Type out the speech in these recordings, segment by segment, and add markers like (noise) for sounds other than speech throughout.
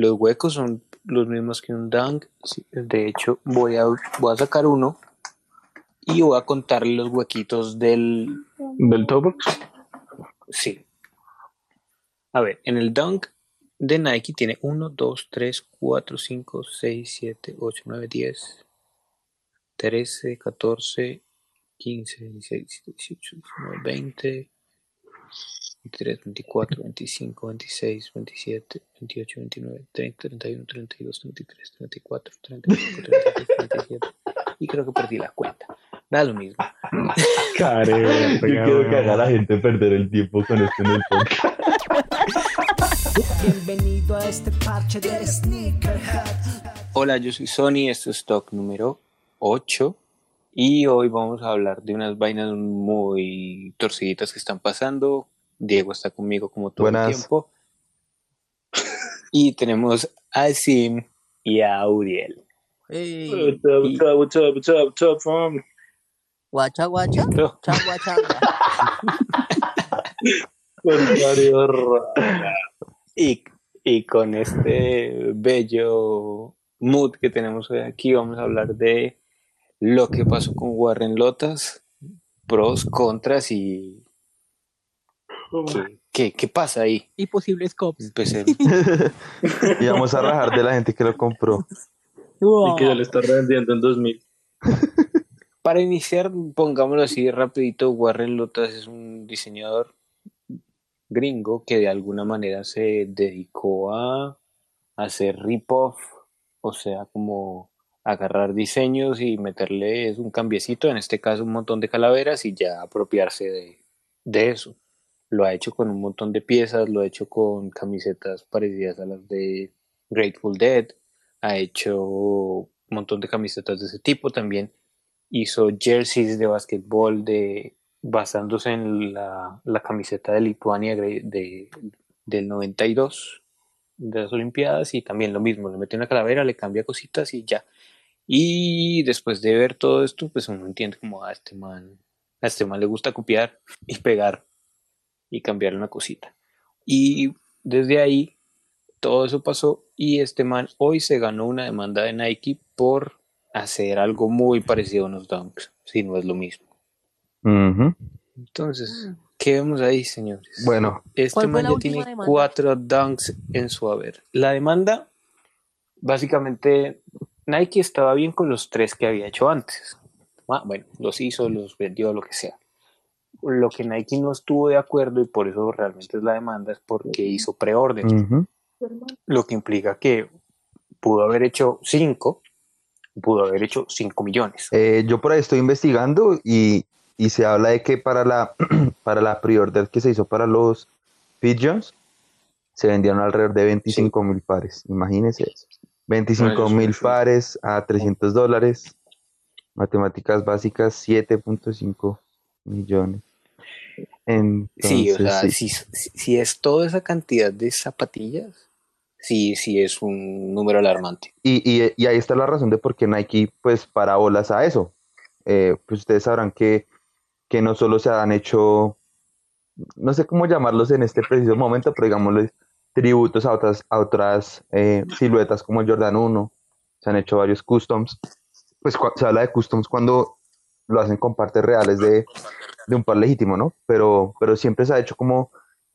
Los huecos son los mismos que un dunk. De hecho, voy a, voy a sacar uno y voy a contar los huequitos del... ¿Del top box? Sí. A ver, en el dunk de Nike tiene 1, 2, 3, 4, 5, 6, 7, 8, 9, 10, 13, 14, 15, 16, 18, 19, 20, 23, 24, 25, 26, 27, 28, 29, 30, 31, 32, 33, 34, 35, 36, 37. Y creo que perdí la cuenta. Da lo mismo. (laughs) Care, Yo quiero que haga la gente perder el tiempo con esto en el podcast. (laughs) Bienvenido a este parche de Sneakerhead. Hola, yo soy Sony, esto es Stock número 8 y hoy vamos a hablar de unas vainas muy torciditas que están pasando. Diego está conmigo como todo Buenas. el tiempo. (laughs) Y tenemos a Sim y a Uriel. Hey, What's up, what's up, what's up, what's up, what's up, fam? guacha, guacha, changua, changua. (laughs) Y con este bello mood que tenemos hoy aquí vamos a hablar de lo que pasó con Warren Lotas, pros, contras y qué, qué, qué pasa ahí. Y posibles cops. Empecé. (laughs) y vamos a rajar de la gente que lo compró. Y que ya le está vendiendo en 2000. (laughs) Para iniciar, pongámoslo así rapidito, Warren Lotas es un diseñador gringo que de alguna manera se dedicó a hacer rip-off, o sea, como agarrar diseños y meterle un cambiecito, en este caso un montón de calaveras y ya apropiarse de, de eso. Lo ha hecho con un montón de piezas, lo ha hecho con camisetas parecidas a las de Grateful Dead, ha hecho un montón de camisetas de ese tipo también hizo jerseys de basquetbol de, basándose en la, la camiseta de Lituania de, de- del 92 de las Olimpiadas y también lo mismo, le mete una calavera, le cambia cositas y ya. Y después de ver todo esto, pues uno entiende como a este man, a este man le gusta copiar y pegar y cambiar una cosita. Y desde ahí todo eso pasó y este man hoy se ganó una demanda de Nike por hacer algo muy parecido a unos dunks, si no es lo mismo. Entonces, ¿qué vemos ahí, señores? Bueno, Este ¿Cuál fue man la ya tiene demanda? cuatro dunks en su haber. La demanda, básicamente, Nike estaba bien con los tres que había hecho antes. Ah, bueno, los hizo, los vendió, lo que sea. Lo que Nike no estuvo de acuerdo y por eso realmente es la demanda es porque hizo preorden. lo que implica que pudo haber hecho 5, pudo haber hecho 5 millones. Eh, yo por ahí estoy investigando y, y se habla de que para la, (clears throat) para la pre-order que se hizo para los Pigeons se vendieron alrededor de 25 mil pares. Imagínense eso. 25 Bueno, mil pares a 300 dólares. Matemáticas básicas, 7.5 millones. Entonces, sí, o sea, sí. Si, es toda esa cantidad de zapatillas, sí, sí es un número alarmante. Y, y- y ahí está la razón de por qué Nike pues para bolas a eso. Eh, pues ustedes sabrán que, que no solo se han hecho, no sé cómo llamarlos en este preciso momento, pero digámosles tributos a otras, a otras eh, siluetas como el Jordan 1. Se han hecho varios customs. Pues se habla de customs cuando lo hacen con partes reales de, de un par legítimo, ¿no? Pero, pero siempre se ha hecho como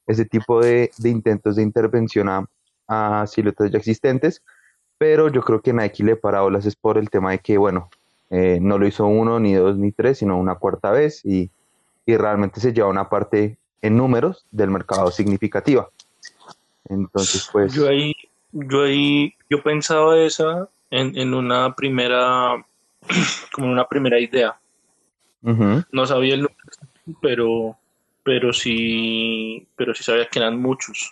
ese tipo de, de intentos de intervención a, a siluetas ya existentes pero yo creo que Nike le para olas es por el tema de que, bueno, eh, no lo hizo uno, ni dos, ni tres, sino una cuarta vez y, y realmente se lleva una parte en números del mercado significativa. Entonces, pues, Yo ahí, yo ahí, yo pensaba esa en, en una primera, (clears throat) como una primera idea. No sabía el pero, pero sí, pero sí sabía que eran muchos.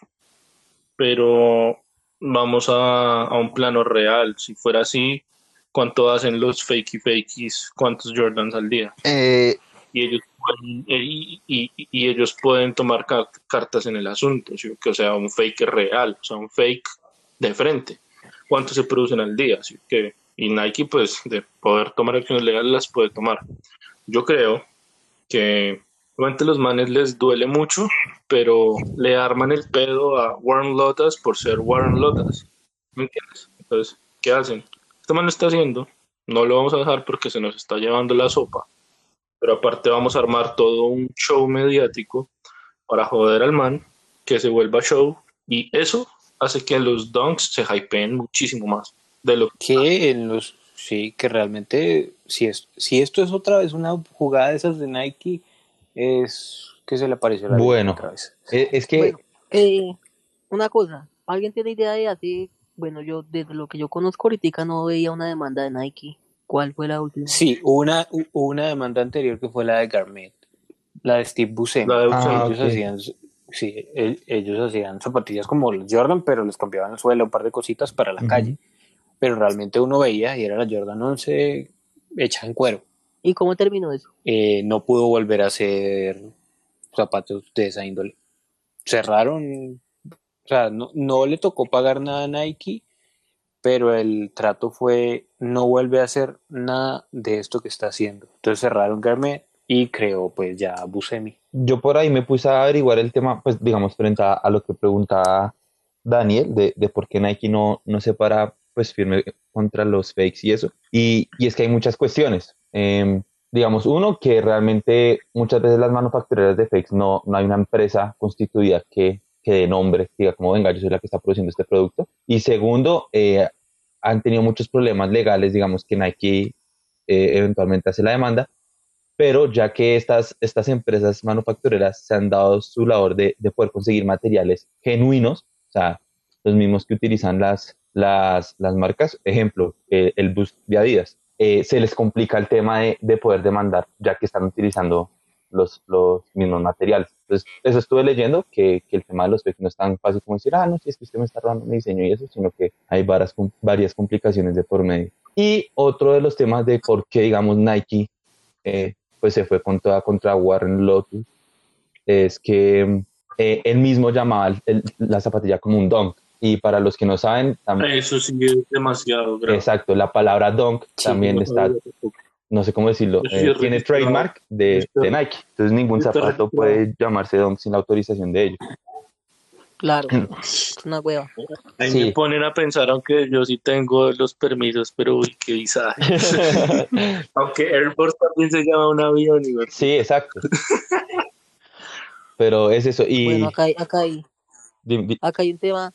Pero vamos a, a un plano real. Si fuera así, ¿cuánto hacen los fakey fakies? ¿Cuántos Jordans al día? eh, y ellos pueden, y, y- ellos pueden tomar car- cartas en el asunto, ¿sí? que o sea, un fake real, o sea, un fake de frente. ¿Cuántos se producen al día? Así que, y Nike, pues, de poder tomar acciones legales, las puede tomar. Yo creo que obviamente los manes les duele mucho, pero le arman el pedo a Warren Lotas por ser Warren Lotas. ¿Me entiendes? Entonces, ¿qué hacen? Este man lo está haciendo, no lo vamos a dejar porque se nos está llevando la sopa. Pero aparte vamos a armar todo un show mediático para joder al man, que se vuelva show, y eso hace que los dunks se hypeen muchísimo más de lo Que en los. Sí, que realmente. Si, es, si esto es otra vez una jugada de esas de Nike, es que se le apareció la Bueno. otra vez. Eh, Es que Bueno, eh, una cosa, ¿alguien tiene idea de así? Bueno, yo desde lo que yo conozco ahorita no veía una demanda de Nike. ¿Cuál fue la última? Sí, una, una demanda anterior que fue la de Garment, la de Steve Buscemi. La de Ah, ellos hacían, sí, el- ellos hacían zapatillas como los Jordan, pero les cambiaban el suelo, un par de cositas para la calle. Pero realmente uno veía y era la Jordan 11 hecha en cuero. ¿Y cómo terminó eso? Eh, no pudo volver a hacer zapatos de esa índole. Cerraron, o sea, no, no le tocó pagar nada a Nike, pero el trato fue no vuelve a hacer nada de esto que está haciendo. Entonces cerraron Garment y creó pues ya Busemi. yo por ahí me puse a averiguar el tema, pues digamos, frente a, a lo que preguntaba Daniel, de, de por qué Nike no, no se para pues firme contra los fakes y eso. Y, y es que hay muchas cuestiones. Em, digamos, uno, que realmente muchas veces las manufactureras de fakes no, no hay una empresa constituida que, que de nombre diga como, venga, yo soy la que está produciendo este producto. Y segundo, eh, han tenido muchos problemas legales, digamos, que Nike eh, eventualmente hace la demanda, pero ya que estas, estas empresas manufactureras se han dado su labor de, de poder conseguir materiales genuinos, o sea, los mismos que utilizan las, las, las marcas, ejemplo, eh, el bus de Adidas, eh, se les complica el tema de, de poder demandar, ya que están utilizando los, los mismos materiales. Entonces, eso estuve leyendo, que, que el tema de los fakes no es tan fácil como decir, ah, no, si es que usted me está robando mi diseño y eso, sino que hay varias, varias complicaciones de por medio. Y otro de los temas de por qué, digamos, Nike eh, pues se fue con toda contra Warren Lotus, es que eh, él mismo llamaba el- la zapatilla como un dunk. Y para los que no saben, tam- Eso sí es demasiado grave. exacto, la palabra dunk Sí, también No está, no sé cómo decirlo, eh, tiene registrado. trademark de, Está- de Nike. Entonces ningún está zapato registrado. puede llamarse dunk sin la autorización de ellos. Claro, es (clears throat) una hueva. Ahí Sí. me ponen a pensar, aunque yo sí tengo los permisos, pero uy, qué visaje. (laughs) aunque Air Force también se llama un avión. Y, sí, exacto. Pero es eso. Y Bueno, acá hay, acá hay, acá hay un tema,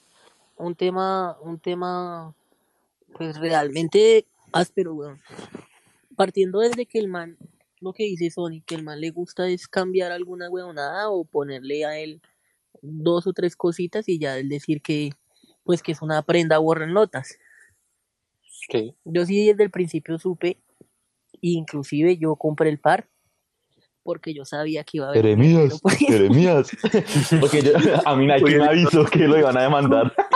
un tema, un tema, pues realmente áspero, weón. Partiendo desde que el man, lo que dice Sony, que el man le gusta es cambiar alguna huevonada o ponerle a él dos o tres cositas y ya él decir que, pues que es una prenda Warren Lotas. Sí. Yo sí desde el principio supe, inclusive yo compré el par, porque yo sabía que iba a haber... Jeremías. Jeremías. (laughs) Porque yo- a mí Nike me avisó que lo iban a demandar. (laughs)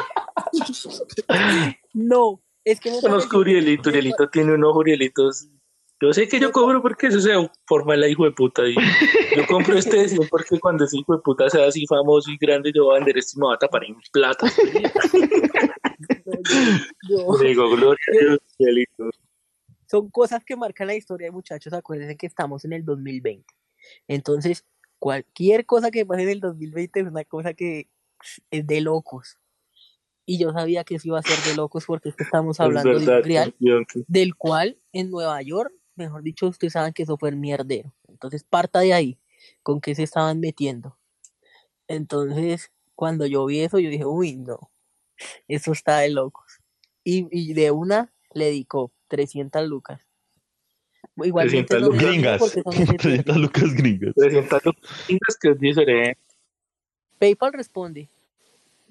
No, es que Conozco a Urielito, Urielito tiene unos Urielitos. Yo sé que yo cobro porque eso se forma la hijo de puta. Y yo compro este de 100 porque cuando ese hijo de puta sea así famoso y grande, yo voy a vender esto y me voy a tapar en plata. yo- Digo, gloria a Dios, son cosas que marcan la historia, muchachos. Acuérdense que estamos en el 2020. Entonces, cualquier cosa que pase en el 2020 es una cosa que es de locos. Y yo sabía que eso iba a ser de locos porque es que estamos hablando es de verdad, un que- del cual en Nueva York, mejor dicho, ustedes saben que eso fue el mierdero. Entonces, parta de ahí, con qué se estaban metiendo. Entonces, cuando yo vi eso, yo dije, uy, no, eso está de locos. Y, y de una le dedicó 300 lucas. Igualmente 300 no lucas. Gringas. porque eso no se pierde. 300 lucas gringas. 300 lucas que es diferente. PayPal responde.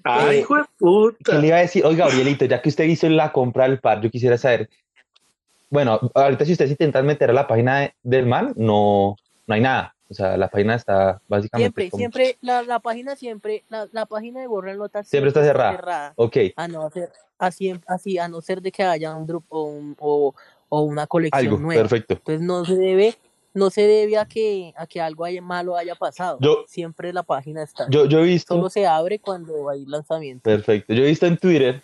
Ay, hijo de ¿Qué puta. le iba a decir? Oiga, Gabrielito, ya que usted hizo la compra del par, yo quisiera saber. Bueno, ahorita si ustedes intentan meter a la página de- del man, no, no hay nada. O sea, la página está básicamente. Siempre, como- siempre, la, la página siempre, la, la página de Borra Notas Siempre está cerrada. Ok, a no ser así, así a no ser de que haya un drop o, un- o, o una colección algo, nueva. perfecto. Entonces no se debe, no se debe a que a que algo haya, malo haya pasado. Yo- Siempre la página está. Yo, yo he visto. Solo se abre cuando hay lanzamiento. Perfecto. Yo he visto en Twitter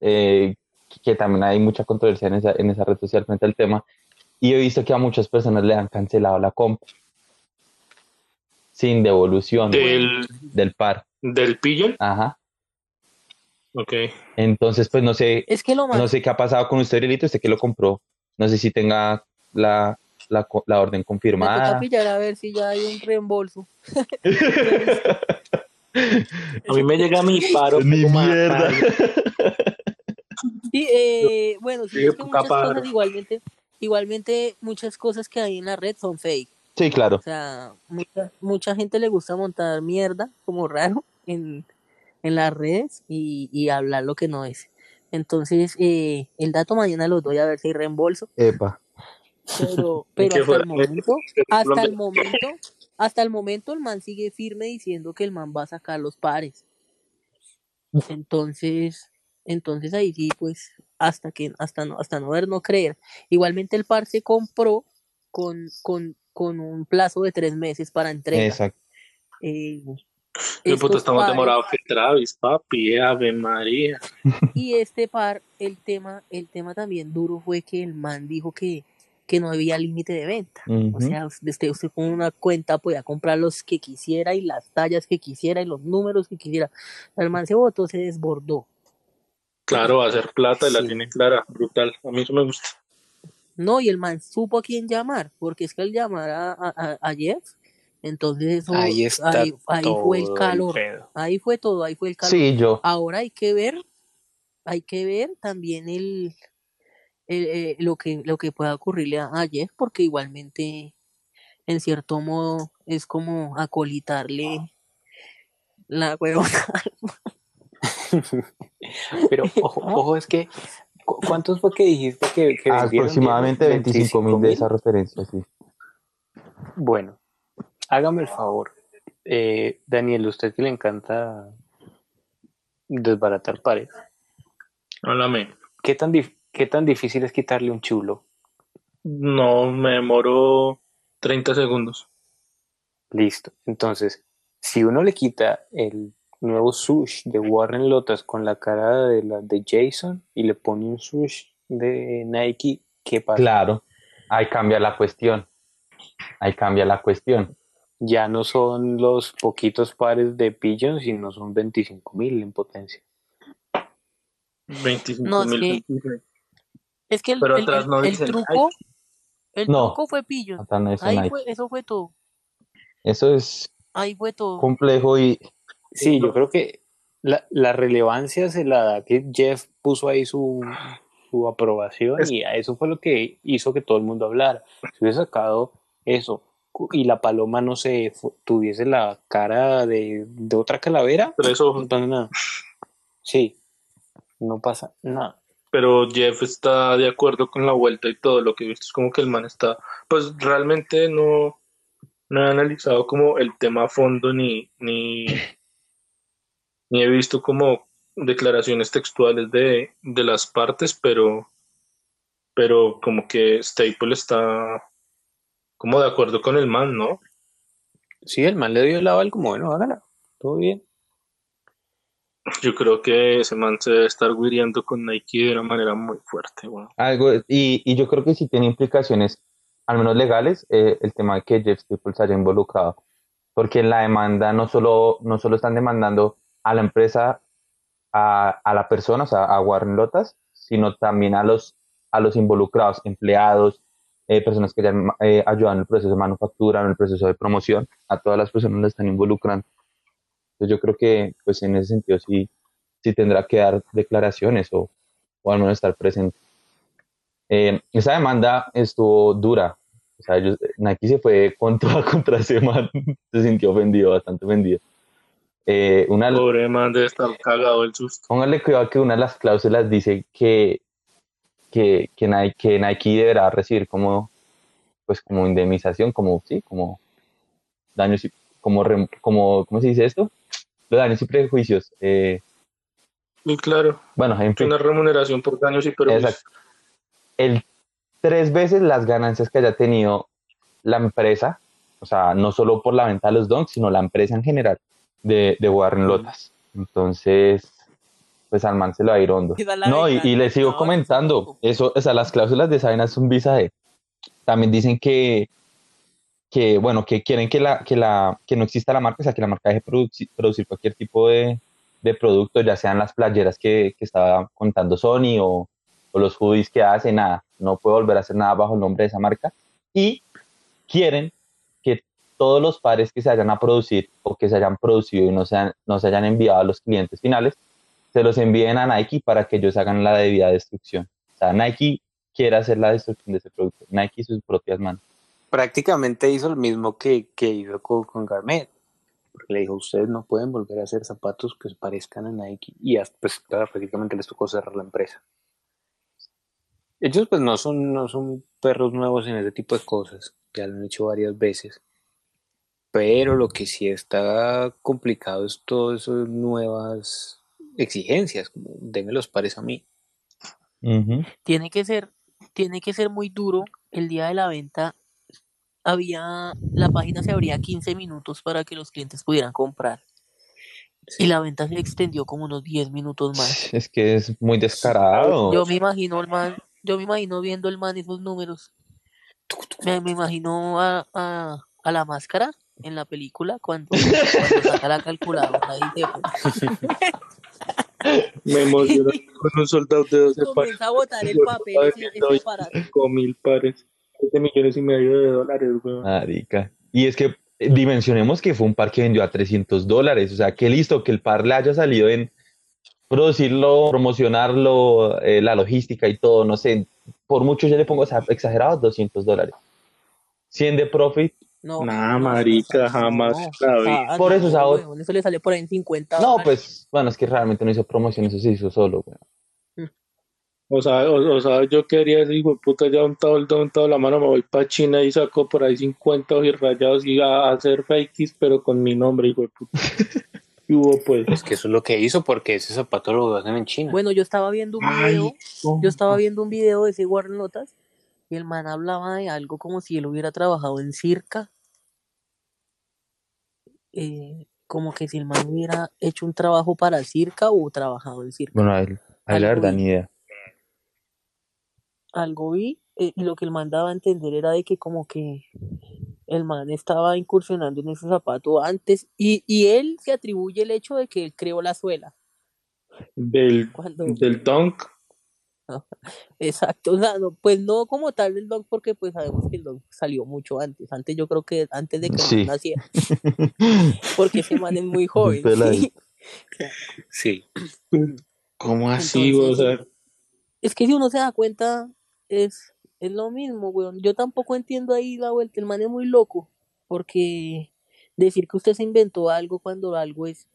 eh, que también hay mucha controversia en esa, en esa red social frente al tema. Y he visto que a muchas personas le han cancelado la compra sin devolución Del, del par. del pillo. Ajá. Ok. Entonces, pues no sé, Es que lo más... no sé qué ha pasado con usted, Aurelito, usted que lo compró. No sé si tenga la, la, la orden Me toca confirmada. pillar a ver si ya hay un reembolso. (laughs) A mí me llega mi paro. Ni mierda. Sí, eh, bueno, sí, Sí, es que muchas cosas igualmente, igualmente muchas cosas que hay en la red son fake. Sí, claro. O sea, mucha, mucha gente le gusta montar mierda como raro en, en las redes y, y hablar lo que no es. Entonces, eh, el dato mañana lo doy a ver si hay reembolso, Epa. Pero, (laughs) hasta el momento, (laughs) hasta el momento, hasta el momento el man sigue firme diciendo que el man va a sacar los pares. Entonces, entonces ahí sí, pues, hasta que, hasta no, hasta no ver, no creer. Igualmente el par se compró con, con, con un plazo de tres meses para entrega. Exacto. Eh, puto que Travis, papi, Ave María. (laughs) Y este par, el tema, el tema también duro fue que el man dijo que, que no había límite de venta. O sea, usted, usted con una cuenta podía comprar los que quisiera y las tallas que quisiera y los números que quisiera. El man se votó, se desbordó. Claro, va a ser plata y la Sí. tiene clara, brutal. A mí eso me gusta. No, y el man supo a quién llamar, porque es que al llamar a, a, a- a Jeff, entonces eso, Ahí está ahí, ahí fue el todo calor. Ahí fue todo, ahí fue el calor. Sí, yo. Ahora hay que ver, hay que ver también el, el, eh, lo que lo que pueda ocurrirle a, a Jeff, porque igualmente, en cierto modo, es como acolitarle la huevona. Pero ojo, (laughs) ojo, es que ¿cu- ¿cuántos fue que dijiste que? Aproximadamente 25 mil de esa referencia, sí. Bueno, hágame el favor. Eh, Daniel, usted que le encanta desbaratar pares, Háblame. ¿qué tan, dif- ¿qué tan difícil es quitarle un chulo? No, me demoró 30 segundos. Listo. Entonces, si uno le quita el nuevo sush de Warren Lotas con la cara de la de Jason y le pone un sush de Nike, ¿qué pasa? Claro. Ahí cambia la cuestión. Ahí cambia la cuestión. Ya no son los poquitos pares de Pigeon, sino son 25 mil en potencia. 25 No, es que el, Pero el- atrás el- no el dicen, truco, el No. truco fue pillo. Hasta no es Ahí fue, eso fue todo. Eso es Ahí fue todo. complejo y Sí, yo creo que la, la relevancia se la da que Jeff puso ahí su, su aprobación Es- y a eso fue lo que hizo que todo el mundo hablara. Si hubiese sacado eso y la paloma no se tuviese la cara de, de otra calavera, Tres ojos. no pasa nada. Sí, no pasa nada. Pero Jeff está de acuerdo con la vuelta y todo lo que he visto es como que el man está, pues realmente no, no he analizado como el tema a fondo ni, ni, ni he visto como declaraciones textuales de, de las partes, pero, pero como que Staple está como de acuerdo con el man, ¿no? Sí, el man le dio el aval como, bueno, hágala, todo bien. Yo creo que ese man se debe estar guiriando con Nike de una manera muy fuerte, weón. algo, y, y yo creo que sí tiene implicaciones, al menos legales, eh, el tema de que Jeff Staples haya involucrado. Porque en la demanda no solo, no solo están demandando a la empresa, a, a la persona, o sea, a Warren Lotas, sino también a los, a los involucrados, empleados, eh, personas que hayan eh, ayudado en el proceso de manufactura, en el proceso de promoción, a todas las personas las están involucrando. Entonces yo creo que pues en ese sentido sí, sí tendrá que dar declaraciones o, o al menos estar presente. Eh, esa demanda estuvo dura. O sea, Nike se fue (laughs) con toda contra ese man. Se sintió ofendido, bastante ofendido. Eh, una, Pobre man debe estar cagado el susto. póngale cuidado que una de las cláusulas dice que, que, que, Nike, que Nike deberá recibir como, pues como indemnización, como, sí, como daños, como, como, ¿cómo se dice esto? Los daños y prejuicios. Eh, Y claro, bueno, en fin. una remuneración por daños y perjuicios. Exacto. El tres veces las ganancias que haya tenido la empresa, o sea, no solo por la venta de los donks, sino la empresa en general de, de Warren Lotas. Entonces, pues al man se lo va a ir hondo. No, y, y les sigo no, comentando, eso, o sea, las cláusulas de esa vaina son visaje. También dicen que, que, bueno, que quieren que la, que la, que no exista la marca, o sea, que la marca deje de produci- producir cualquier tipo de, de productos, ya sean las playeras que, que estaba contando Sony o, o los hoodies que hace, nada, no puede volver a hacer nada bajo el nombre de esa marca. Y quieren que todos los pares que se vayan a producir o que se hayan producido y no, sean, no se hayan enviado a los clientes finales, se los envíen a Nike para que ellos hagan la debida destrucción. O sea, Nike quiere hacer la destrucción de ese producto. Nike y sus propias manos. Prácticamente hizo lo mismo que, que hizo con, con Garmet. Porque le dijo, ustedes no pueden volver a hacer zapatos que se parezcan a Nike. Y hasta, pues claro, prácticamente les tocó cerrar la empresa. Ellos pues no son, no son perros nuevos en ese tipo de cosas. Ya lo han hecho varias veces. Pero lo que sí está complicado es todas esas nuevas exigencias, como denme los pares a mí. Tiene que ser, tiene que ser muy duro. El día de la venta había, la página se abría 15 minutos para que los clientes pudieran comprar. Y la venta se extendió como unos 10 minutos más. Es que es muy descarado. Yo me imagino el man, yo me imagino viendo el man esos números. Me, me imagino a, a, a la máscara en la película cuando, cuando saca la calculadora y Me emocionó (laughs) con un soldado de 12 pares. comienza a botar el papel ese, ese aparato. 5 mil pares. 7 millones y medio de dólares, weón. Marica. Y es que eh, dimensionemos que fue un par que vendió a 300 dólares. O sea, que listo, que el par le haya salido en producirlo, promocionarlo, eh, la logística y todo, no sé. Por mucho yo le pongo, o sea, exagerado, 200 dólares. 100 de profit. No, Nah, no, marica, jamás no. la vi. Ah, Por no, eso, o sea, weón, eso le sale por ahí en 50 No, dólares. pues, bueno, es que realmente no hizo promoción, eso se hizo solo, güey. O sea, o, o sea, yo quería ese hijo de puta ya untado el dedo, untado la mano, me voy para China y saco por ahí 50 rayados y a, a hacer fakes, pero con mi nombre, hijo de puta. (laughs) Y hubo pues. Es que eso es lo que hizo, porque ese zapato lo hacen en China. Bueno, yo estaba viendo un Ay, video, yo estaba viendo un video de ese Warren Notas y el man hablaba de algo como si él hubiera trabajado en Circa. Eh, como que si el man hubiera hecho un trabajo para Circa o trabajado en Circa. Bueno, a él, a él la verdad, ni idea. Algo vi eh, y lo que el man daba a entender era de que como que el man estaba incursionando en ese zapato antes y, y él se atribuye el hecho de que él creó la suela. Del, Cuando, del Dunk. (laughs) Exacto, o sea, no, pues no como tal el dog, porque pues sabemos que el dog salió mucho antes. Antes yo creo que antes de que Sí. naciera, (laughs) porque ese man es muy joven. ¿sí? (laughs) Sí. (clears throat) ¿Cómo así? O sea, Es que si uno se da cuenta, es, es lo mismo, weón. Yo tampoco entiendo ahí la vuelta. El man es muy loco, porque decir que usted se inventó algo cuando algo es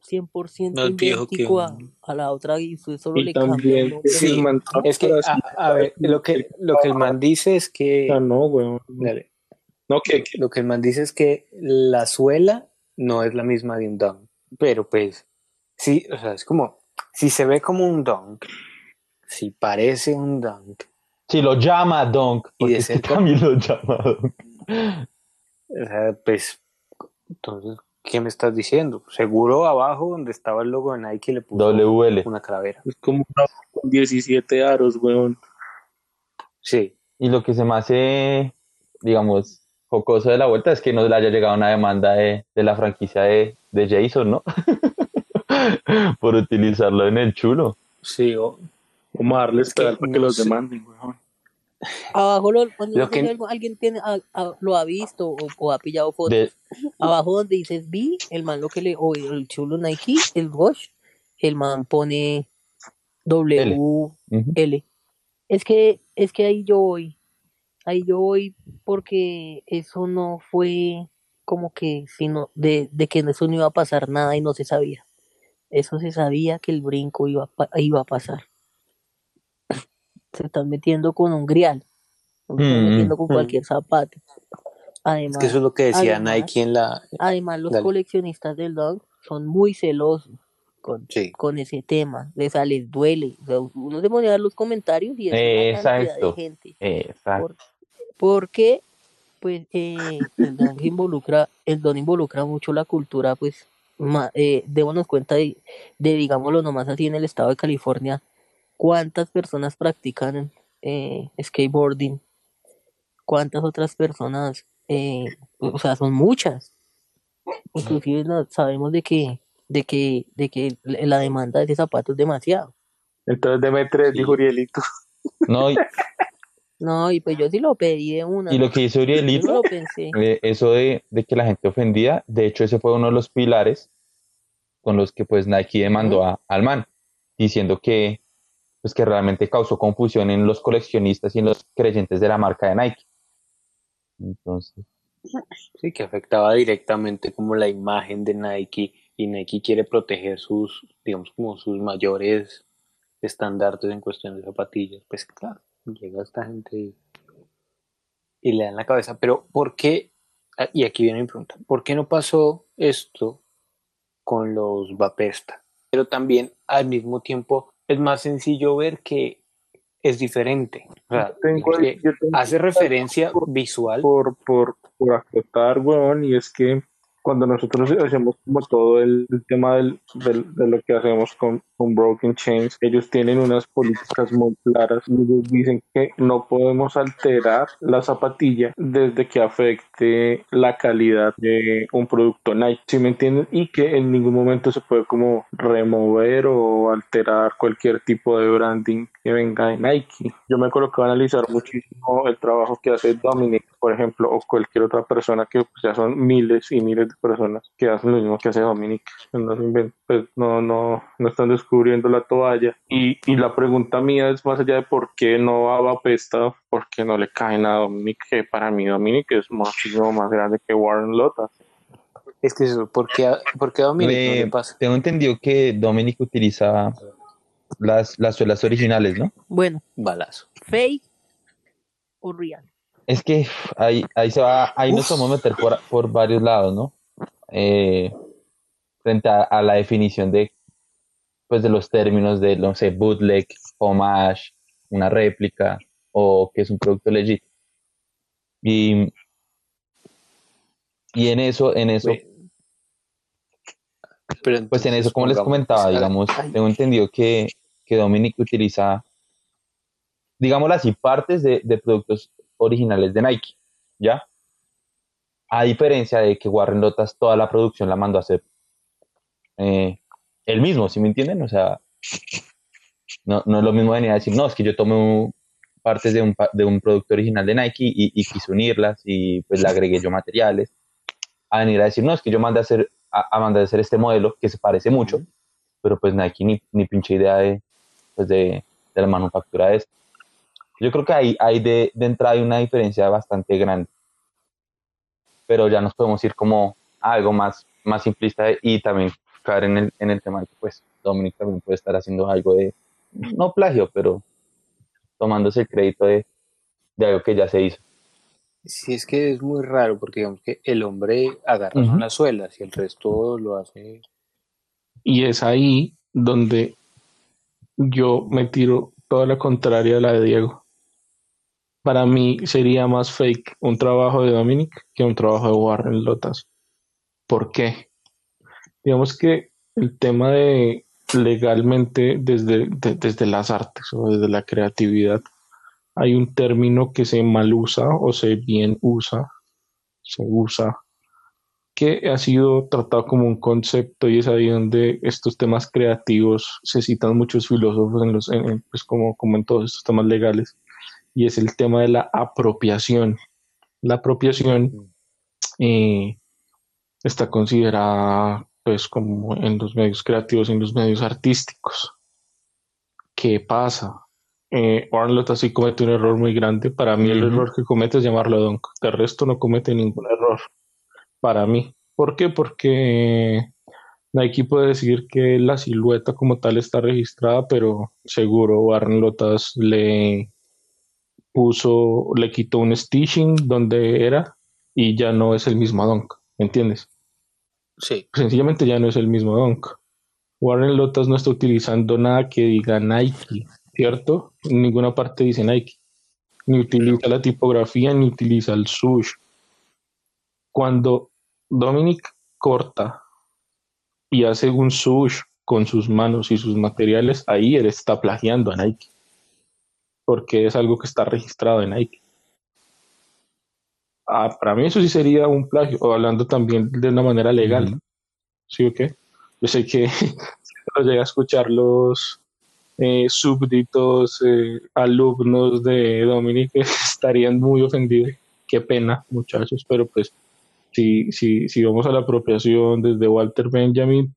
100% Más viejo que idéntico a, la otra y usted solo y le cambia también. nombre. Sí, el man Es que, a, a ver, lo que, lo que el man dice es que, sea, no, güey. dale, No, que, que- lo que el man dice es que la suela no es la misma de un dunk, pero pues, sí, o sea, es como, si se ve como un dunk, si parece un dunk, Si lo llama Donk, Y porque es que también lo llama Donk. o sea, pues, entonces, ¿qué me estás diciendo? Seguro abajo donde estaba el logo de Nike le puso WL. una calavera. es como una con 17 aros, weón. Sí, Y lo que se me hace, digamos, jocoso de la vuelta es que no le haya llegado una demanda de, de la franquicia de, de Jason, ¿no? (laughs) Por utilizarlo en el chulo. sí, o- Vamos a darle esperar para que no los sé. demanden, weón. Abajo lo, cuando Lo que- alguien tiene, a- a- lo ha visto o, o ha pillado fotos. De, Abajo donde dices B, el man lo que le, o el chulo Nike, el Wash, el man pone W L. Es que, es que ahí yo voy. Ahí yo voy porque eso no fue como que, sino de, de que eso no iba a pasar nada y no se sabía. Eso se sabía que el brinco iba a, pa- iba a pasar. Se están metiendo con un grial. Se están Mm, metiendo con mm. cualquier zapato. es Además, que eso es lo que decía además- Nike en la... Además, los Dale. coleccionistas del dog son muy celosos con, Sí, con ese tema. Les, duele. O sea, uno se pone a los comentarios y es una cantidad de gente. Exacto. Por- porque, pues, eh, el don involucra, el don involucra mucho la cultura, pues, ma- eh, démonos cuenta de, de, digámoslo nomás así, en el estado de California, cuántas personas practican eh, skateboarding, cuántas otras personas, eh, o sea, son muchas. Inclusive no- sabemos de que de que, de que la demanda de ese zapato es demasiado. Entonces deme tres, Sí. dijo Urielito. No, y, (laughs) No, y pues yo sí lo pedí de una. y lo que hizo Urielito, lo pensé. eh, eso de, de que la gente ofendía, de hecho ese fue uno de los pilares con los que pues Nike demandó a, al man, diciendo que pues que realmente causó confusión en los coleccionistas y en los creyentes de la marca de Nike. Entonces, Sí, que afectaba directamente como la imagen de Nike y Nike quiere proteger sus, digamos, como sus mayores estandartes en cuestión de zapatillas. Pues claro, llega esta gente y, y le dan la cabeza. Pero ¿por qué? ah, Y aquí viene mi pregunta. ¿Por qué no pasó esto con los Vapesta? Pero también al mismo tiempo es más sencillo ver que es diferente. O sea, Tengo ahí- que hace referencia visual por, por, por acotar, weón, y es que cuando nosotros hacemos como todo el, el tema del, del- de lo que hacemos con, con Broken Chains, ellos tienen unas políticas muy claras ellos dicen que no podemos alterar la zapatilla desde que afecte la calidad de un producto Nike, ¿sí me entienden? Y que en ningún momento se puede como remover o alterar cualquier tipo de branding que venga de Nike. Yo me coloco a analizar muchísimo el trabajo que hace Dominic, por ejemplo, o cualquier otra persona que pues, ya son miles y miles de personas que hacen lo mismo que hace Dominic. No, pues, no, no, no están descubriendo la toalla. Y, y la pregunta mía es más allá de por qué no va a Pesta, por qué no le caen a Dominic, que para mí Dominic es muchísimo más grande que Warren Lotas. Es que eso, ¿por qué, a- por qué a Dominic no le pasa? tengo entendido que Dominic utiliza las, las suelas originales, ¿no? Bueno, Balazo. fake o real. Es que ahí, ahí se va, ahí nos Uf. podemos meter por, por varios lados, ¿no? Eh, frente a, a la definición de, pues, de los términos de, no sé, bootleg, homage, una réplica o que es un producto legit. Y, y en eso, en eso, pues en eso, como les comentaba, digamos, tengo entendido que, que Dominic utiliza, digámoslo así, partes de, de productos originales de Nike, ¿ya? A diferencia de que Warren Lotas toda la producción la mandó a hacer eh, él mismo, ¿sí me entienden? O sea, no, no es lo mismo venir a decir, no, es que yo tomo partes de un, de un producto original de Nike y, y quise unirlas y pues le agregué yo materiales, a venir a decir, no, es que yo mandé a hacer, a, a mandar a hacer este modelo que se parece mucho, pero pues Nike ni, ni pinche idea de, pues de, de la manufactura de esto. Yo creo que ahí, ahí de, de entrada hay una diferencia bastante grande. Pero ya nos podemos ir como a algo más, más simplista y también caer en el, en el tema de que pues Dominic también puede estar haciendo algo de, no plagio, pero tomándose el crédito de, de algo que ya se hizo. Sí, es que es muy raro porque digamos que el hombre agarra Ujú. son las suelas y el resto lo hace. Y es ahí donde yo me tiro toda la contraria a la de Diego. Para mí sería más fake un trabajo de Dominic que un trabajo de Warren Lotas. ¿Por qué? Digamos que el tema de legalmente desde, de- desde las artes o desde la creatividad hay un término que se mal usa o se bien usa, se usa, que ha sido tratado como un concepto y es ahí donde estos temas creativos se citan muchos filósofos en los, en- pues como, como en todos estos temas legales y es el tema de la apropiación. La apropiación eh, está considerada pues como en los medios creativos y en los medios artísticos. ¿Qué pasa? Eh, Warren Lotas sí comete un error muy grande. Para mí el error que comete es llamarlo Dunk. De resto no comete ningún error. Para mí. ¿Por qué? Porque Nike puede decir que la silueta como tal está registrada, pero seguro Warren Lotas le puso, le quitó un stitching donde era y ya no es el mismo Dunk. ¿Me entiendes? Sí. (laughs) sencillamente ya no es el mismo Dunk. Warren Lotas no está utilizando nada que diga Nike, ¿cierto? En ninguna parte dice Nike. Ni utiliza la tipografía, ni utiliza el sush. Cuando Dominic corta y hace un sush con sus manos y sus materiales, ahí él está plagiando a Nike. Porque es algo que está registrado en Nike. Ah, para mí eso sí sería un plagio, o hablando también de una manera legal. ¿Sí o qué? Yo sé que (laughs) lo llega a escuchar los eh, súbditos, eh, alumnos de Dominic (laughs) estarían muy ofendidos. Qué pena, muchachos, pero pues si, si, si vamos a la apropiación desde Walter Benjamin,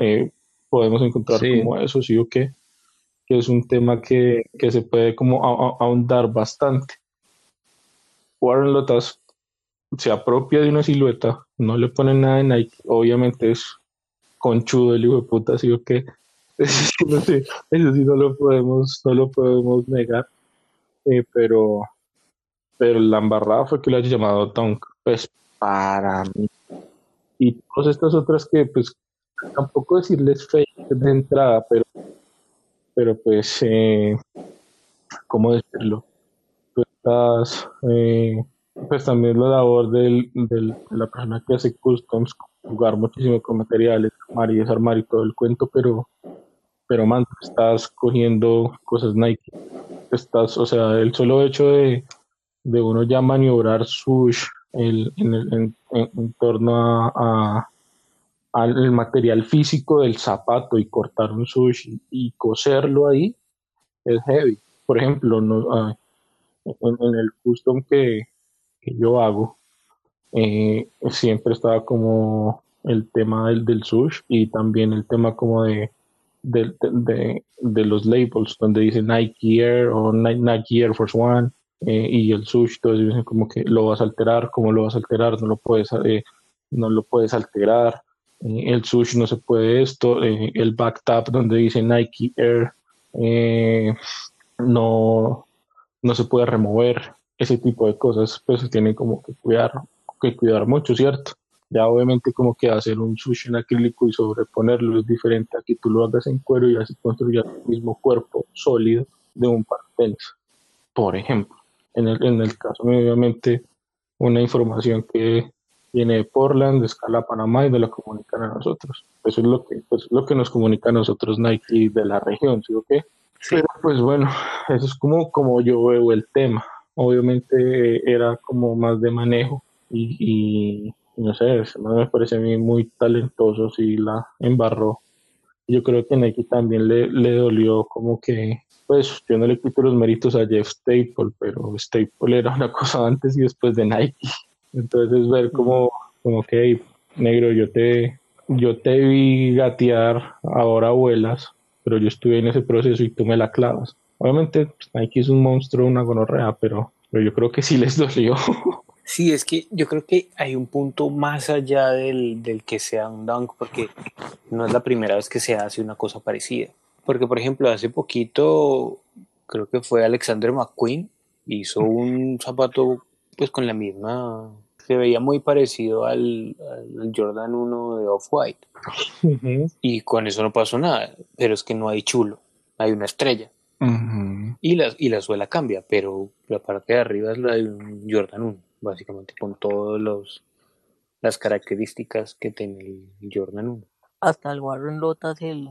eh, podemos encontrar Sí. como eso, sí o qué, que es un tema que, que se puede como ahondar bastante. Warren Lotas se apropia de una silueta, no le pone nada de Nike, obviamente es conchudo el hijo de puta, sí o qué. Eso sí, no sé, eso sí no lo podemos, no lo podemos negar, eh, pero, pero la embarrada fue que lo haya llamado Dunk, pues para mí. Y todas estas otras que, pues, tampoco decirles fake de entrada, pero, pero pues, eh, ¿cómo decirlo? Estás, eh, pues también la labor del, de la persona que hace customs, jugar muchísimo con materiales, armar y desarmar y todo el cuento, pero, pero man, estás cogiendo cosas Nike. Estás, o sea, el solo hecho de, de uno ya maniobrar sush el- en, torno a, a- al material físico del zapato y cortar un sush y, y coserlo ahí es heavy. Por ejemplo, no, ah, en, el custom que, yo hago, eh, siempre estaba como el tema del, del sush y también el tema como de, de, de- los labels donde dice Nike Air o Ni- Nike Air Force One eh, y el sush, todos dicen como que lo vas a alterar, cómo lo vas a alterar, no lo puedes, eh, no lo puedes alterar, el sush no se puede esto, el back tap donde dice Nike Air no, no se puede remover, ese tipo de cosas, pues se tienen como que cuidar, que cuidar mucho, ¿cierto? Ya obviamente como que hacer un sushi en acrílico y sobreponerlo es diferente a que tú lo hagas en cuero y así construyas el mismo cuerpo sólido de un par de tenis, por ejemplo. En el, en el caso obviamente, una información que viene de Portland, de escala Panamá y de la comunican a nosotros. Eso es lo que, pues, lo que nos comunica a nosotros Nike de la región, ¿sí o qué? Pero pues bueno, eso es como, como yo veo el tema. Obviamente era como más de manejo y, no sé, me parece a mí muy talentoso si la embarró. Yo creo que Nike también le, le dolió como que, pues yo no le quito los méritos a Jeff Staple, pero Staple era una (laughs) cosa antes y después de Nike. Entonces ver como, como que, "Hey, negro, yo te, yo te vi gatear, ahora vuelas, pero yo estuve en ese proceso y tú me la clavas. Obviamente pues, Nike es un monstruo, una gonorrea, pero, pero yo creo que sí les (laughs) dolió. Sí, es que yo creo que hay un punto más allá del, del que sea un dunk, porque no es la primera vez que se hace una cosa parecida. Porque, por ejemplo, hace poquito, creo que fue Alexander McQueen, hizo un zapato pues con la misma, se veía muy parecido al, al Jordan 1 de Off-White. Y con eso no pasó nada, pero es que no hay chulo, hay una estrella. Y la, y la suela cambia, pero la parte de arriba es la de un Jordan 1, básicamente, con todas los las características que tiene el Jordan 1. Hasta el Warren Lotas, el,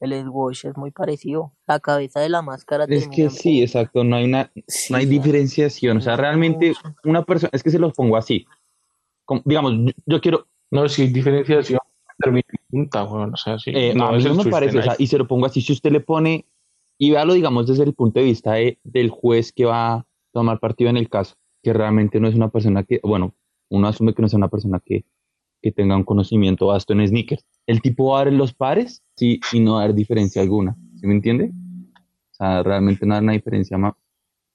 el Swash es muy parecido. La cabeza de la máscara Es que sí, exacto, no hay una, Sí, no hay diferenciación. O sea, realmente una persona, es que se los pongo así. Como- digamos, yo, yo quiero, No, si hay diferenciación, termina en punta, bueno, o sea, sí. eh, a mí no me parece, o sea, y se lo pongo así, si usted le pone, y véalo, digamos, desde el punto de vista de- del juez que va a tomar partido en el caso, que realmente no es una persona que, bueno, uno asume que no es una persona que, que tenga un conocimiento vasto en sneakers. El tipo va a dar los pares, sí, y no va a dar diferencia alguna, ¿sí me entiende? O sea, realmente no da una diferencia más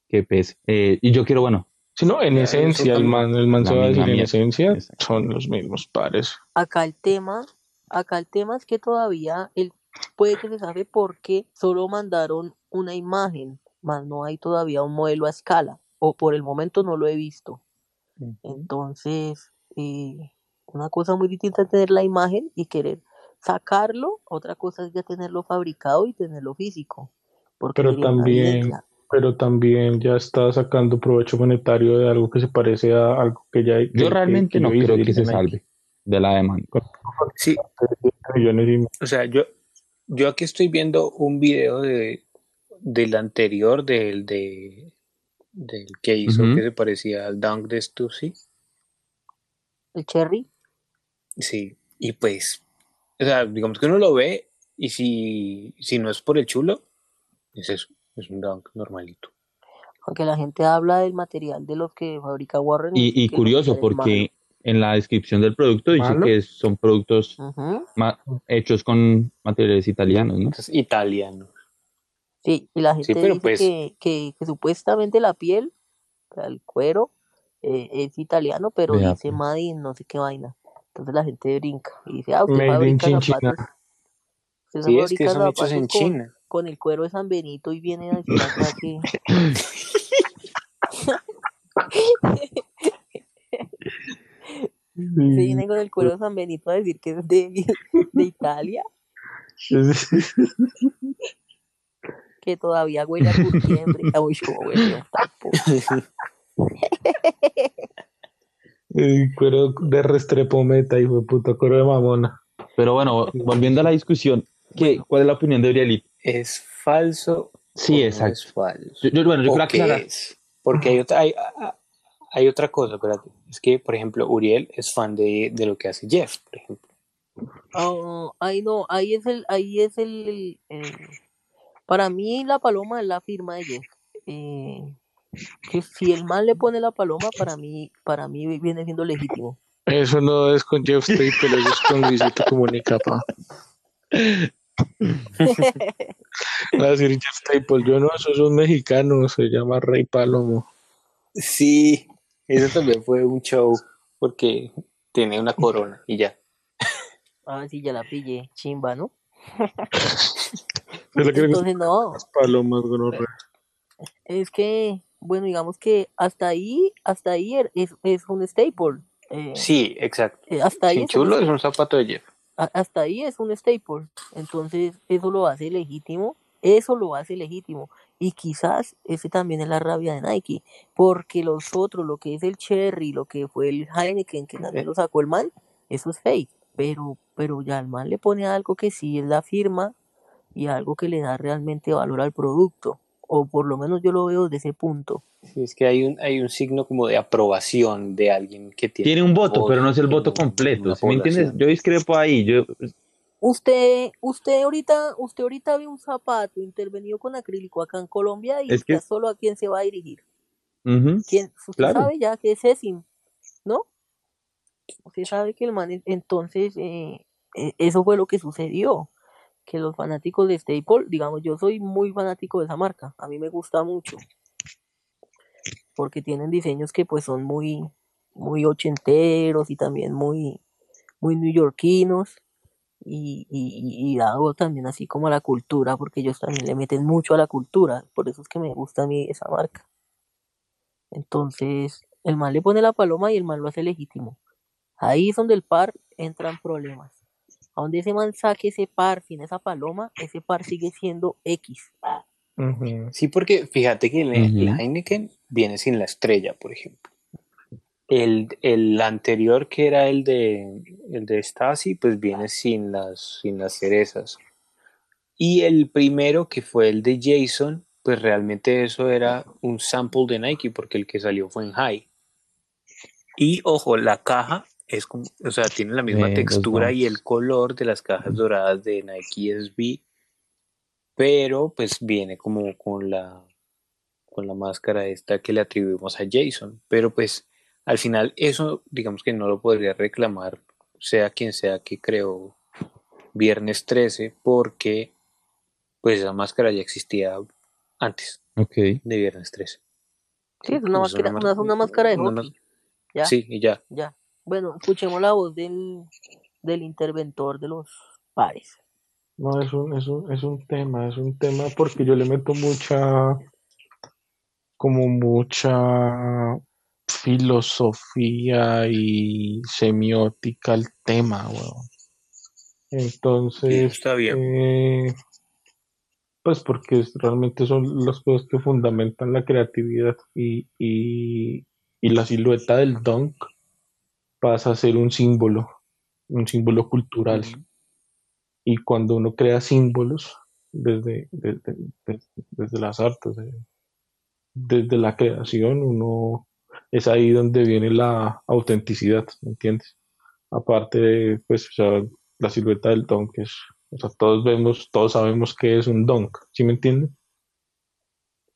que pese. Eh, y yo quiero, bueno, Sí, no, en esencia, el man, el man se va a decir en esencia, Exacto. son los mismos pares. Acá el tema, acá el tema es que todavía él puede que se sabe por qué solo mandaron una imagen, más no hay todavía un modelo a escala, o por el momento no lo he visto. Entonces, eh, una cosa muy distinta es tener la imagen y querer sacarlo, otra cosa es ya tenerlo fabricado y tenerlo físico. Porque Pero también, pero también ya está sacando provecho monetario de algo que se parece a algo que ya que- yo que- realmente que no yo hice, creo que se salve de la demanda. Sí, o sea, yo, yo aquí estoy viendo un video de, del anterior, del, de, del que hizo que se parecía al Dunk de Stussy. El cherry, Sí, y pues o sea, digamos que uno lo ve y si, si no es por el chulo, es eso, es un dunk normalito. Aunque la gente habla del material de los que fabrica Warren. Y, curioso, porque en la descripción del producto dice ¿Malo? que son productos hechos con materiales italianos, ¿no? Es italiano. Sí, y la gente dice pues- que, que, que supuestamente la piel, o sea, el cuero, eh, es italiano, pero Vea, dice pues. Made in no sé qué vaina. Entonces la gente brinca y dice, ah, usted fabrica zapatos. Usted Sí, es que son hechos zapatos en con, China. con el cuero de San Benito y viene a decir acá que... (laughs) Se viene con el cuero de San Benito a decir que es de, de Italia, (laughs) que todavía huele a curtiembre. Uy, a tapo. El cuero de Restrepometa, hijo de puta, cuero de mamona. Pero bueno, volviendo a la discusión, ¿qué, ¿cuál es la opinión de Uriel? ¿Es falso? Sí, o no exacto. Es falso. Yo, yo- bueno, yo ¿O quiero qué aclarar. es? Porque hay otra, hay, hay otra cosa, espérate. Es que, por ejemplo, Uriel es fan de, de lo que hace Jeff, por ejemplo. Ah, ahí no, ahí es el, ahí es el- para mí la paloma es la firma de Jeff. Eh, que si el man le pone la paloma, para mí, para mí viene siendo legítimo. Eso no es con Jeff Staple, eso es con Luisito Comunica, pa. (laughs) Va a decir Jeff Staple, yo no, esos son mexicanos, se llama Rey Palomo. Sí, eso también fue un show porque tiene una corona y ya. Ah, sí, ya la pillé, chimba, ¿no? (laughs) Es Entonces no, las palomas, gonorrea. es que, bueno, digamos que hasta ahí, hasta ahí er- es, es un staple. eh, Sí, exacto. eh, hasta ahí Sin es un chulo es un zapato de Jeff. hasta ahí es un staple. Entonces, eso lo hace legítimo. Eso lo hace legítimo. Y quizás ese también es la rabia de Nike. Porque los otros, lo que es el Cherry, lo que fue el Heineken, que también lo sacó el man, eso es fake. Pero, pero ya el man le pone algo que sí es la firma y algo que le da realmente valor al producto. O por lo menos yo lo veo desde ese punto. Sí, es que hay un, hay un signo como de aprobación de alguien que tiene. Tiene un voto, pero no es el voto completo. una ¿sí ¿Me entiendes? Yo discrepo ahí. Yo, Usted, usted ahorita, usted ahorita ve un zapato intervenido con acrílico acá en Colombia y Es que- solo a quién se va a dirigir. ¿Quién? Usted Claro. sabe ya que es Esim, ¿no? Usted sabe que el man, es- entonces, eh, eh, eso fue lo que sucedió. Que los fanáticos de Staple, digamos, yo soy muy fanático de esa marca, a mí me gusta mucho. Porque tienen diseños que pues son muy, muy ochenteros y también muy, muy neoyorquinos. Y, y, y dado también así como a la cultura, porque ellos también le meten mucho a la cultura, por eso es que me gusta a mí esa marca. Entonces, el mal le pone la paloma y el mal lo hace legítimo. Ahí es donde el par entra en problemas. Donde ese man saque ese par sin esa paloma, ese par sigue siendo X. Sí, porque fíjate que el. Heineken viene sin la estrella, por ejemplo. El, el anterior, que era el de, el de Stasi, pues viene sin las, sin las cerezas. Y el primero, que fue el de Jason, pues realmente eso era un sample de Nike, porque el que salió fue en High. Y ojo, la caja es como, o sea, tiene la misma Eh, textura y el color de las cajas doradas de Nike SB, pero pues viene como con la con la máscara esta que le atribuimos a Jason, pero pues al final eso digamos que no lo podría reclamar sea quien sea que creó Viernes 13 porque pues esa máscara ya existía antes Ok. de Viernes 13. Sí, es una, máscara, una, una máscara de una hockey. Ya, Sí, y ya. ya. Bueno, escuchemos la voz del, del interventor de los pares. No, es un, es un, es un tema, es un tema porque yo le meto mucha, como mucha filosofía y semiótica al tema, weón. Sí, Entonces, está bien. eh, pues porque es- realmente son las cosas que fundamentan la creatividad y, y, y la silueta del dunk pasa a ser un símbolo, un símbolo cultural. Y cuando uno crea símbolos desde, desde, desde, desde las artes, desde la creación, uno es ahí donde viene la autenticidad, ¿me entiendes? Aparte de, pues, o sea, la silueta del dunk es, o sea, todos vemos, todos sabemos que es un dunk, ¿sí me entienden?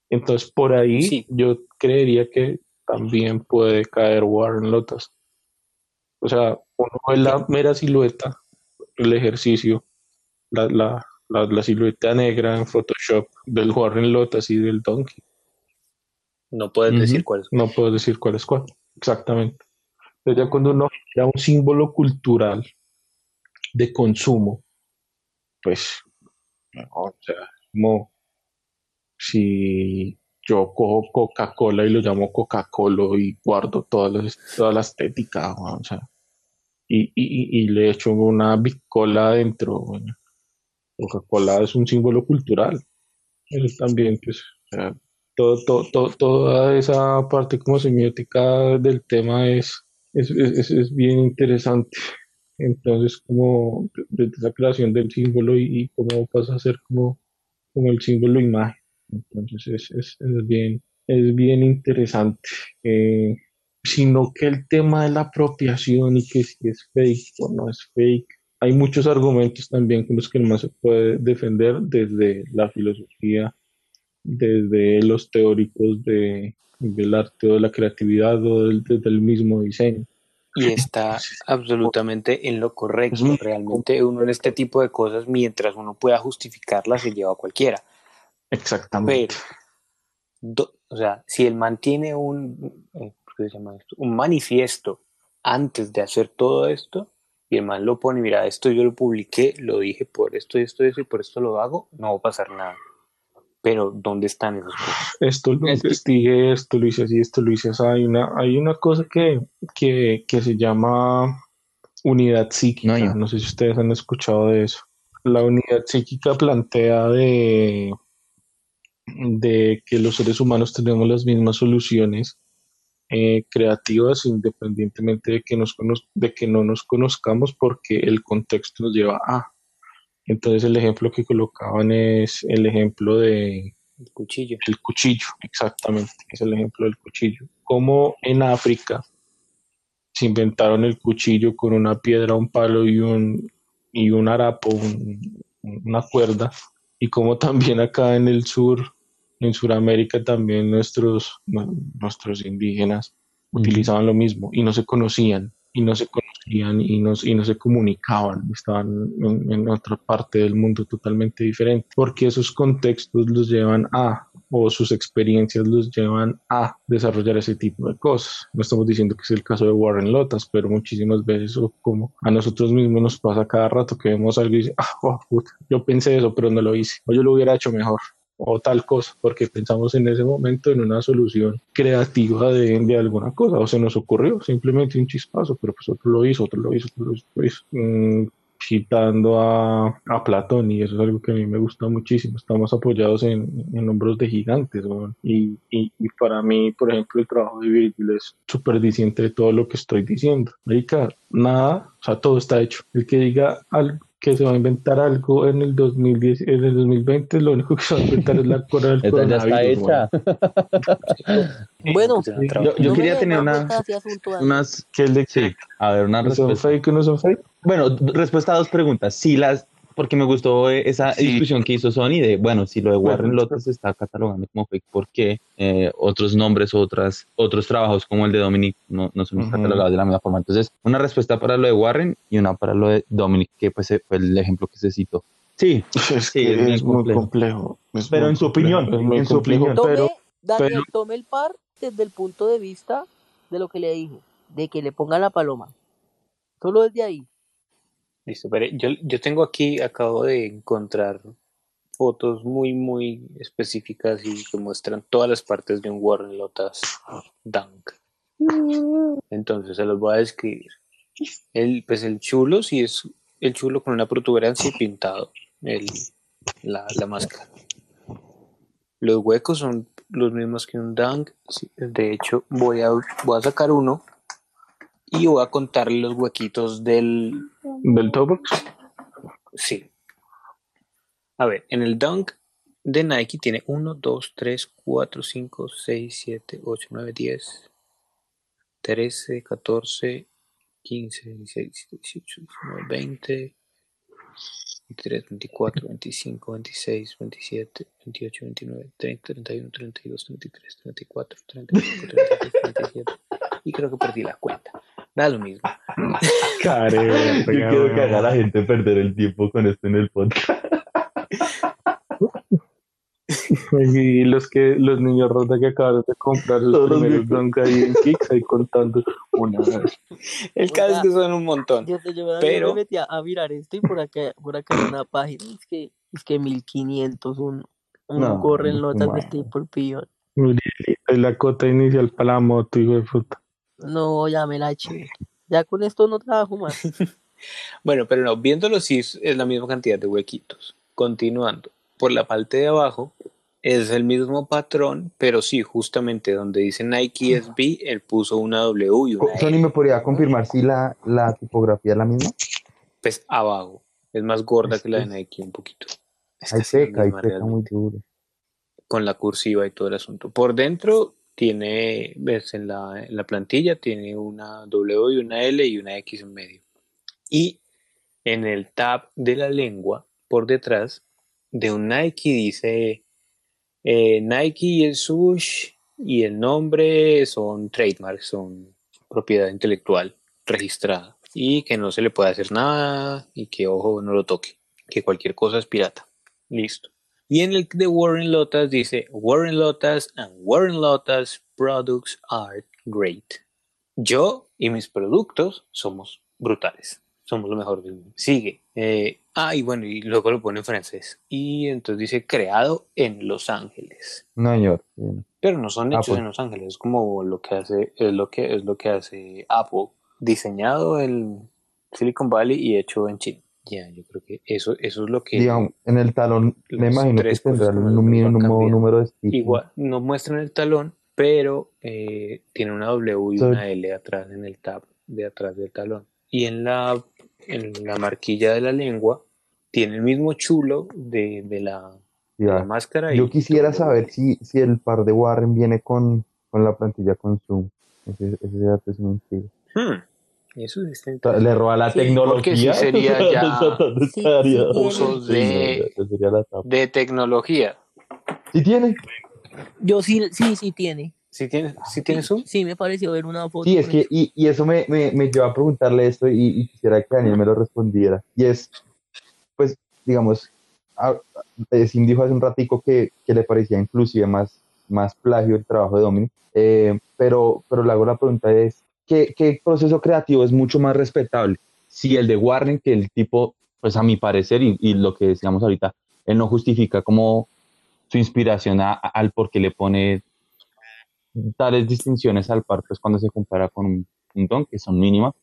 Entonces, por ahí Sí. yo creería que también puede caer Warren Lotas. O sea, uno ve la mera silueta, el ejercicio, la, la, la, la silueta negra en Photoshop del Warren Lotas y del Donkey. No puedes decir cuál es. No puedo decir cuál es cuál, exactamente. Pero ya cuando uno genera un símbolo cultural de consumo, pues, no, o sea, como si yo cojo Coca-Cola y lo llamo Coca-Cola y guardo toda la, toda la estética, y, y, le echo una bicola adentro. bueno. Coca-Cola es un símbolo cultural. Eso también, pues, o sea, todo, toda esa parte como semiótica del tema es, es, es, es- bien interesante. Entonces, como desde esa creación del símbolo y, y cómo pasa a ser como, como el símbolo imagen. Entonces, es, es, es bien, es bien interesante. Eh, sino que el tema de la apropiación y que si es fake o no es fake, hay muchos argumentos también con los que más se puede defender desde la filosofía, desde los teóricos de, del arte o de la creatividad o del, desde el mismo diseño. Y está absolutamente en lo correcto. Realmente uno en este tipo de cosas, mientras uno pueda justificarlas, se lleva a cualquiera. Exactamente. Pero, do- o sea, si él mantiene un, eh, ¿qué se llama esto? un manifiesto antes de hacer todo esto, y el man lo pone, mira, esto yo lo publiqué, lo dije por esto, esto, esto, y por esto lo hago, no va a pasar nada. Pero, ¿dónde están esas cosas? Esto lo investigué, esto lo hice así, esto lo hice así. Hay una, hay una cosa que, que, que se llama unidad psíquica. No. No sé si ustedes han escuchado de eso. La unidad psíquica plantea de, de que los seres humanos tenemos las mismas soluciones eh, creativas independientemente de que, nos de que no nos conozcamos porque el contexto nos lleva a. Entonces el ejemplo que colocaban es el ejemplo de, El cuchillo. el cuchillo, exactamente, es el ejemplo del cuchillo. Como en África se inventaron el cuchillo con una piedra, un palo y un, y un harapo, un- una cuerda, y como también acá en el sur, en Sudamérica también nuestros, nu- nuestros indígenas utilizaban lo mismo y no se conocían, y no se conocían y no, y no se comunicaban, estaban en, en otra parte del mundo totalmente diferente, porque esos contextos los llevan a, o sus experiencias los llevan a desarrollar ese tipo de cosas. No estamos diciendo que es el caso de Warren Lotas, pero muchísimas veces, o como a nosotros mismos nos pasa cada rato que vemos algo y dice, ah, oh, puta, yo pensé eso, pero no lo hice, o yo lo hubiera hecho mejor o tal cosa, porque pensamos en ese momento en una solución creativa de, de alguna cosa, o se nos ocurrió simplemente un chispazo, pero pues otro lo hizo, otro lo hizo, otro lo hizo. otro hizo. Mm, citando a, a Platón, y eso es algo que a mí me gusta muchísimo, estamos apoyados en, en hombros de gigantes, weón. y, y, y para mí, por ejemplo, el trabajo de Virgil es súper diciente de todo lo que estoy diciendo. Marica, nada, o sea, todo está hecho. El que diga algo que se va a inventar algo en el 2010, en el 2020, lo único que se va a inventar es la cura del (laughs) Esta ya está coronavirus, hecha. (laughs) Bueno, Yo, yo no quería tener una, unas, ¿Qué es de sí, a ver, una ¿Son respuesta. fake o no son fake? Bueno, respuesta a dos preguntas. Sí, las, porque me gustó eh, esa Sí. discusión que hizo Sony de, bueno, si lo de Warren Lotus está catalogando como fake, ¿por qué eh, otros nombres, otras, otros trabajos como el de Dominic no, no son catalogados de la misma forma? Entonces, una respuesta para lo de Warren y una para lo de Dominic, que pues fue el ejemplo que se citó. Sí, Es Sí, que es bien es, muy complejo. complejo. es Pero muy en su complejo, opinión, en su complejo, opinión. Tome, pero Daniel, pero- tome el par desde el punto de vista de lo que le dije, de que le pongan la paloma. Solo desde ahí. Listo, pero yo, yo tengo aquí, acabo de encontrar fotos muy, muy específicas y que muestran todas las partes de un Warren Lotas Dunk. Entonces se los voy a describir. El, pues el chulo, sí es el chulo con una protuberancia y pintado el, la, la máscara. Los huecos son los mismos que un Dunk. De hecho, voy a, voy a sacar uno y voy a contarle los huequitos del, del Tobox. Sí. A ver, en el Dunk de Nike tiene 1, 2, 3, 4, 5, 6, 7, 8, 9, 10, 13, 14, 15, 16, 18, 19, 20, 23, 24, 25, 26, 27, 28, 29, 30, 31, 32, 33, 34, 35, 36, 37. Y creo que perdí la cuenta. Da lo mismo. (laughs) Care, Yo quiero que haga a la gente perder el tiempo con esto en el podcast. Y los que los niños rota que acaban de comprar los Todos primeros Dunk ahí en Kicks ahí contando una vez. El caso es que son un montón. Yo, yo me Pero- metí a, a mirar esto y por acá, por acá hay una página, es que, es que 1500, un, un No, corren lotas de bueno. Staple Pion. Es la cota inicial para la moto, hijo de puta. No, ya me la eché. Ya con esto no trabajo más. (laughs) Bueno, pero no, viéndolo sí es es la misma cantidad de huequitos. Continuando, por la parte de abajo es el mismo patrón, pero sí, justamente donde dice Nike SB, él puso una W y una me podría confirmar si la, la tipografía es la misma. Pues abajo. Es más gorda Es- que la de Nike un poquito. Es Ahí peca, ahí peca muy duro. Con la cursiva y todo el asunto. Por dentro tiene, ves, en la, en la plantilla tiene una W y una L y una X en medio. Y en el tab de la lengua, por detrás, de un Nike dice eh, Nike y el sush y el nombre son trademarks, son propiedad intelectual registrada y que no se le puede hacer nada y que ojo no lo toque, que cualquier cosa es pirata. Listo. Y en el de Warren Lotas dice Warren Lotas and Warren Lotas products are great. Yo y mis productos somos brutales. Somos lo mejor del mundo. Sigue. eh, ah, y bueno, y luego lo pone en francés. Y entonces dice creado en Los Ángeles. No. Bien. Pero no son Ah, hechos pues. en Los Ángeles, es como lo que hace, es lo que es lo que hace Apple, diseñado en Silicon Valley y hecho en China. Ya, yo creo que eso, eso es lo que Digamos, en el talón me imagino que tres cosas tendrá como un mínimo número de stitches. igual no muestran el talón, pero eh, tiene una W y So- una L atrás en el tab de atrás del talón. Y en la en la marquilla de la lengua tiene el mismo chulo de, de la, de la Ya. máscara. Yo quisiera saber si, si el par de Warren viene con, con la plantilla con Zoom. Ese, ese dato es mentira. Hmm, eso. Le roba la Sí, tecnología. sí sería (laughs) ya ¿Dónde Sí, tiene. usos de, de tecnología. ¿Sí tiene? Yo sí, sí, sí tiene. ¿Sí tienes, sí tienes Zoom? Sí, me pareció ver una foto. Sí, es que, y, y eso me, me, me lleva a preguntarle esto y, y quisiera que Daniel me lo respondiera. Y es, pues, digamos, a- eh, Sim dijo hace un ratico que, que le parecía inclusive más, más plagio el trabajo de Dominic, eh, pero, pero le hago la pregunta es, ¿qué, ¿qué proceso creativo es mucho más respetable? Si el de Warren, que el tipo, pues a mi parecer, y, lo que decíamos ahorita, él no justifica como su inspiración al por qué le pone tales distinciones al par, pues cuando se compara con un, un don, que son mínimas,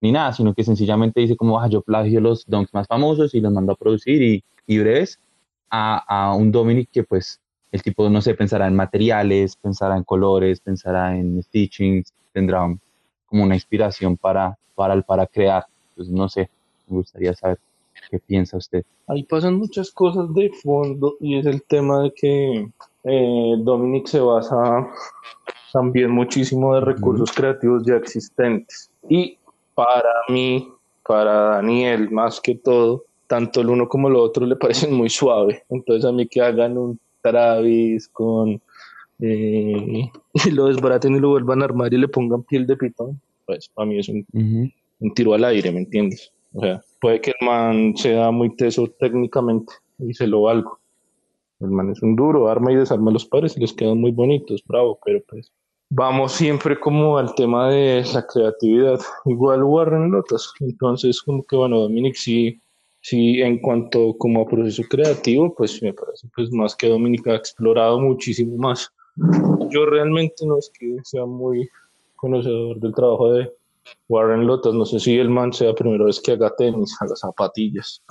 ni nada, sino que sencillamente dice como, ah, yo plagio los donks más famosos y los mando a producir y, y breves a, a un Dominic que pues el tipo, no sé, pensará en materiales, pensará en colores, pensará en stitchings, tendrá un- como una inspiración para, para, para crear. Pues no sé, me gustaría saber qué piensa usted. Ahí pasan muchas cosas de fondo y es el tema de que eh, Dominic se basa también muchísimo de recursos creativos ya existentes. Y para mí, para Daniel más que todo, tanto el uno como el otro le parecen muy suave. Entonces a mí que hagan un Travis con... eh, (laughs) y lo desbaraten y lo vuelvan a armar y le pongan piel de pitón, pues para mí es un un tiro al aire, ¿me entiendes? O sea, puede que el man sea muy teso técnicamente y se lo valgo. El man es un duro, arma y desarma a los padres y les quedan muy bonitos, bravo, pero pues vamos siempre como al tema de la creatividad. Igual Warren Lotas, entonces como que bueno, Dominic sí, sí en cuanto como a proceso creativo, pues me parece pues más que Dominic ha explorado muchísimo más. Yo realmente no es que sea muy conocedor del trabajo de Warren Lotas, no sé si el man sea primera vez que haga tenis, haga zapatillas.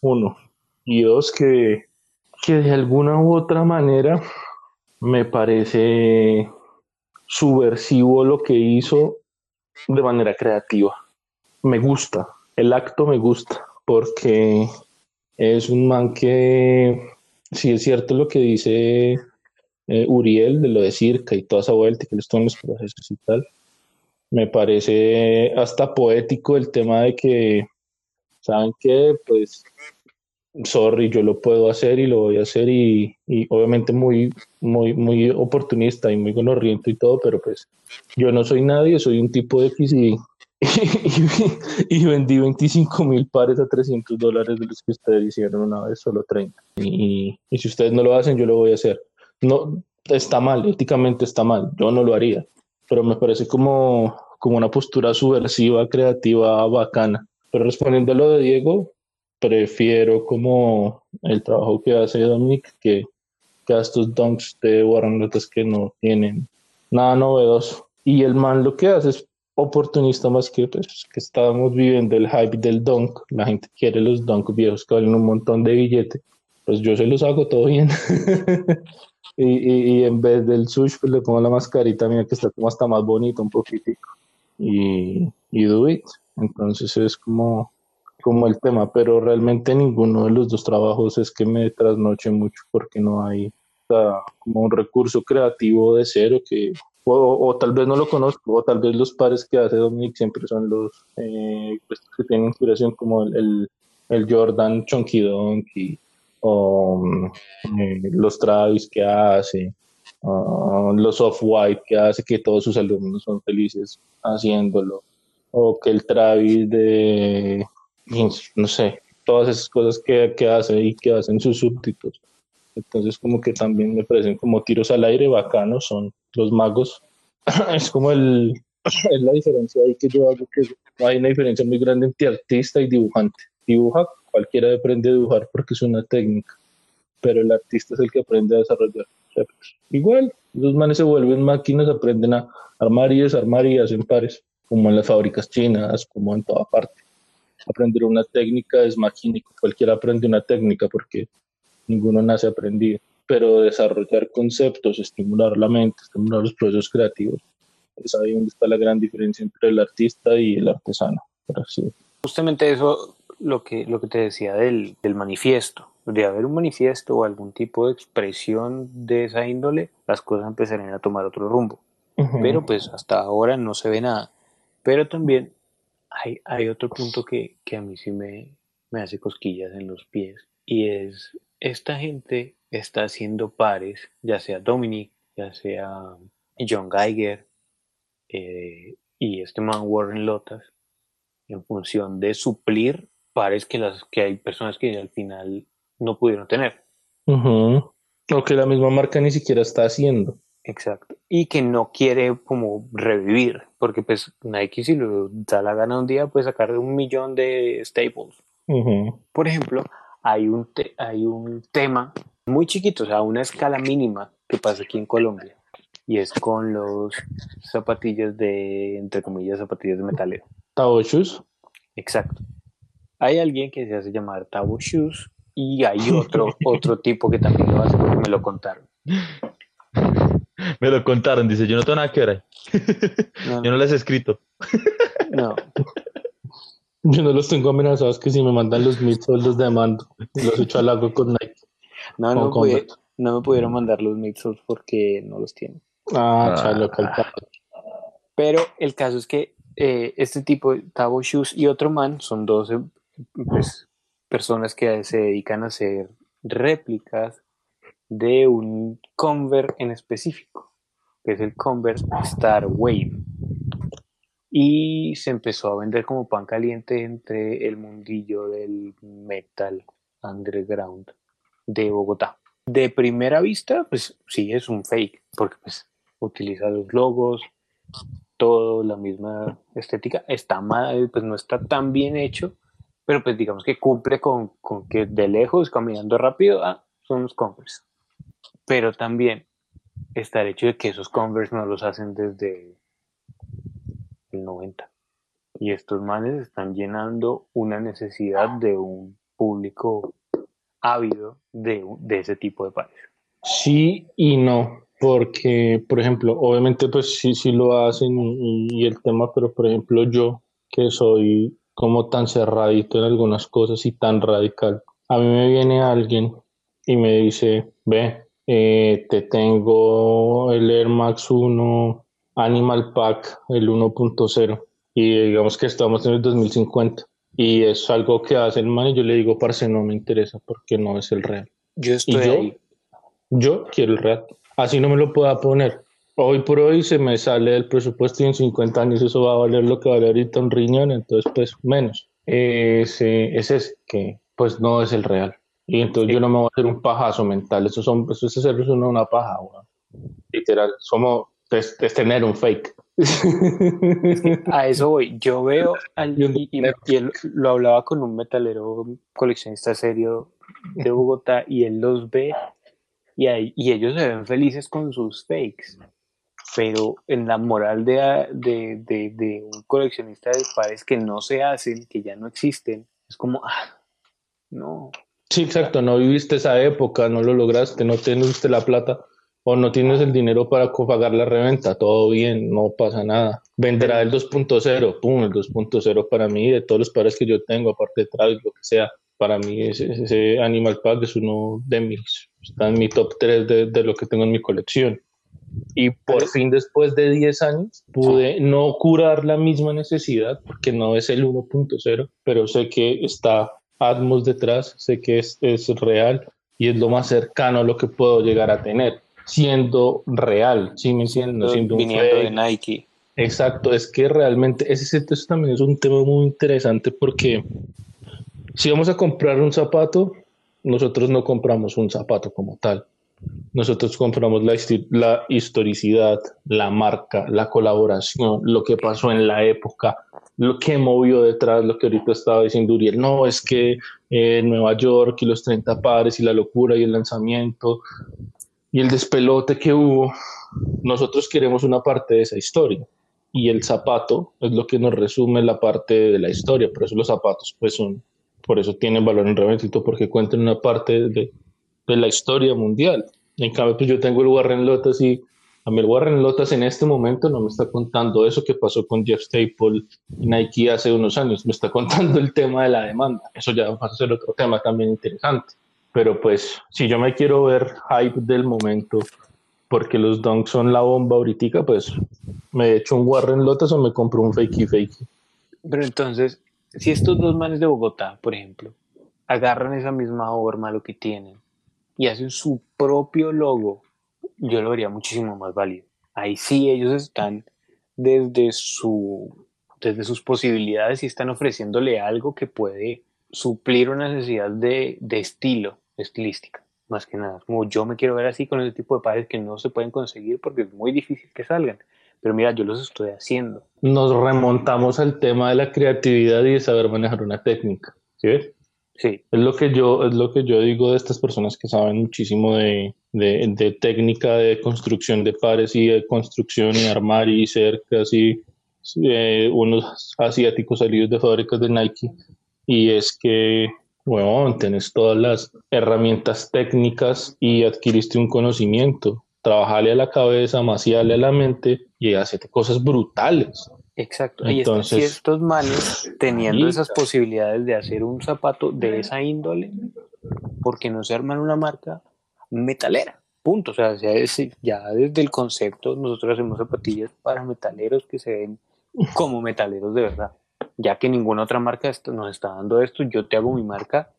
Uno. Y dos, que, que de alguna u otra manera me parece subversivo lo que hizo de manera creativa. Me gusta, el acto me gusta, porque es un man que, si es cierto lo que dice eh, Uriel de lo de Circa y toda esa vuelta y que les toman los procesos y tal, me parece hasta poético el tema de que ¿saben qué? Pues, sorry, yo lo puedo hacer y lo voy a hacer y, y obviamente muy, muy, muy oportunista y muy gonorriento y todo, pero pues yo no soy nadie, soy un tipo X (laughs) y, y, vendí 25 mil pares a 300 dólares de los que ustedes hicieron una vez, solo 30. Y, y si ustedes no lo hacen, yo lo voy a hacer. No, está mal, éticamente está mal, yo no lo haría, pero me parece como, como una postura subversiva, creativa, bacana. Pero respondiendo a lo de Diego, prefiero como el trabajo que hace Dominic que, que a estos dunks de Warren que no tienen nada novedoso. Y el man lo que hace es oportunista más que pues, que estábamos viviendo el hype del dunk. La gente quiere los dunk viejos que valen un montón de billete. Pues yo se los hago todo bien. (laughs) y, y, en vez del sush, pues le pongo la mascarita mía que está como hasta más bonito un poquitico. Y, y do it. Entonces es como, como el tema, pero realmente ninguno de los dos trabajos es que me trasnoche mucho porque no hay como un recurso creativo de cero que o, tal vez no lo conozco, o tal vez los pares que hace Dominic siempre son los eh, pues, que tienen inspiración como el, el, Jordan Chunky Donkey, o eh, los Travis que hace, los Off-White que hace, que todos sus alumnos son felices haciéndolo, o que el Travis de, no sé, todas esas cosas que, que hace y que hacen sus súbditos. Entonces como que también me parecen como tiros al aire bacanos, son los magos. (coughs) es como el, es la diferencia ahí que yo hago, que hay una diferencia muy grande entre artista y dibujante. Dibuja, cualquiera aprende a dibujar porque es una técnica, pero el artista es el que aprende a desarrollar. igual, los manes se vuelven máquinas, aprenden a armar y desarmar y hacen pares, como en las fábricas chinas, como en toda parte. Aprender una técnica es magnífico, cualquiera aprende una técnica porque ninguno nace aprendido, pero desarrollar conceptos, estimular la mente, estimular los procesos creativos, es ahí donde está la gran diferencia entre el artista y el artesano. Justamente eso, lo que, lo que te decía del, del manifiesto, de haber un manifiesto o algún tipo de expresión de esa índole, las cosas empezarían a tomar otro rumbo. Pero pues hasta ahora no se ve nada. Pero también hay, hay otro punto que, que a mí sí me, me hace cosquillas en los pies y es esta gente está haciendo pares, ya sea Dominic, ya sea John Geiger eh, y este man Warren Lotas, en función de suplir pares que, las, que hay personas que al final no pudieron tener. O que la misma marca ni siquiera está haciendo. Exacto. Y que no quiere como revivir, porque pues Nike si lo da la gana un día puede sacar un millón de staples. Por ejemplo, hay un, hay un tema muy chiquito, o sea, una escala mínima que pasa aquí en Colombia. Y es con los zapatillas de, entre comillas, zapatillas de metalero. Tabo Shoes. Exacto. Hay alguien que se hace llamar Tabo Shoes y hay (laughs) otro, otro tipo que también lo hace porque me lo contaron. (laughs) Me lo contaron, dice, yo no tengo nada que ver. Yo no les he escrito. No. (laughs) Yo no los tengo amenazados que si me mandan los midsoles los demando. Los echo al agua con Nike. No, no, no me pudieron mandar los midsoles porque no los tienen. Ah, ah. chalo, Pero el caso es que eh, este tipo, Tabo Shoes y otro man, son dos pues, personas que se dedican a hacer réplicas de un Converse en específico, que es el Converse Star Wave y se empezó a vender como pan caliente entre el mundillo del metal underground de Bogotá. De primera vista, pues sí, es un fake, porque pues utiliza los logos, todo, la misma estética, está mal, pues no está tan bien hecho, pero pues digamos que cumple con, con que de lejos, caminando rápido, ah, son los Converse. Pero también está el hecho de que esos Converse no los hacen desde 90. Y estos manes están llenando una necesidad de un público ávido de, de ese tipo de pares. Sí y no, porque, por ejemplo, obviamente pues sí, sí lo hacen y, el tema, pero por ejemplo yo, que soy como tan cerradito en algunas cosas y tan radical, a mí me viene alguien y me dice, ve, eh, te tengo el Air Max 1 Animal Pack, el 1.0, y digamos que estamos en el 2050. Y es algo que hace el man y yo le digo, parce, no me interesa porque no es el real. Yo Y estoy yo, ahí. yo quiero el real. Así no me lo pueda poner. Hoy por hoy se me sale del presupuesto y en 50 años eso va a valer lo que vale ahorita un riñón, entonces pues menos. Ese, es ese, que pues no es el real. Y entonces yo no me voy a hacer un pajazo mental. Eso, son, eso es hacerse uno una paja. Literal. Somos, es, es tener un fake. A eso voy. Yo veo al, (laughs) Y y, él lo hablaba con un metalero coleccionista serio de Bogotá y él los ve y, ahí- y ellos se ven felices con sus fakes. Pero en la moral de, de, de, de un coleccionista de pares que no se hacen, que ya no existen, es como, ah, no. Sí, exacto. No viviste esa época, no lo lograste, no tuviste la plata o no tienes el dinero para pagar la reventa. Todo bien, no pasa nada. Venderá el 2.0, pum, el 2.0 para mí, de todos los pares que yo tengo, aparte de Travis, lo que sea, para mí ese, ese Animal Pack es uno de mis, está en mi top 3 de, de lo que tengo en mi colección. Y por Pero- fin, después de 10 años, pude no curar la misma necesidad, porque no es el 1.0, pero sé que está Atmos detrás, sé que es, es real y es lo más cercano a lo que puedo llegar a tener, siendo real, ¿sí me entiendes? No siendo un viniendo de. Nike. Exacto, es que realmente ese, eso también es un tema muy interesante porque si vamos a comprar un zapato, nosotros no compramos un zapato como tal. Nosotros compramos la, la historicidad, la marca, la colaboración, lo que pasó en la época, lo que movió detrás, lo que ahorita estaba diciendo Uriel. No, es que eh, Nueva York y los 30 pares y la locura y el lanzamiento y el despelote que hubo, nosotros queremos una parte de esa historia y el zapato es lo que nos resume la parte de la historia, por eso los zapatos pues son, por eso tienen valor en todo, porque cuentan una parte de, de la historia mundial. En cambio, pues yo tengo el Warren Lotas y a mí el Warren Lotas en este momento no me está contando eso que pasó con Jeff Staple y Nike hace unos años, me está (laughs) contando el tema de la demanda. Eso ya va a ser otro tema también interesante. Pero pues, si yo me quiero ver hype del momento, porque los dunks son la bomba ahorita, pues me echo un Warren Lotas o me compro un fakey fakey. Pero entonces, si estos dos manes de Bogotá, por ejemplo, agarran esa misma forma, lo que tienen, y hacen su propio logo, yo lo vería muchísimo más válido. Ahí sí ellos están desde su desde sus posibilidades y están ofreciéndole algo que puede suplir una necesidad de, de estilo, estilística, más que nada. Como yo me quiero ver así con ese tipo de pares que no se pueden conseguir porque es muy difícil que salgan. Pero mira, yo los estoy haciendo. Nos remontamos al tema de la creatividad y de saber manejar una técnica. ¿Sí ves? Sí, Es lo que yo, es lo que yo digo de estas personas que saben muchísimo de, de, técnica de construcción de pares y de construcción y armar y ser casi eh, unos asiáticos salidos de fábricas de Nike. Y es que, bueno, tenés todas las herramientas técnicas y adquiriste un conocimiento. Trabajarle a la cabeza, maciarle a la mente y hacerte cosas brutales. Exacto. Están Entonces- ciertos manes teniendo esas posibilidades de hacer un zapato de esa índole, porque no se arman una marca metalera. Punto. O sea, ya, es- ya desde el concepto nosotros hacemos zapatillas para metaleros que se ven como metaleros de verdad. Ya que ninguna otra marca nos está dando esto, yo te hago mi marca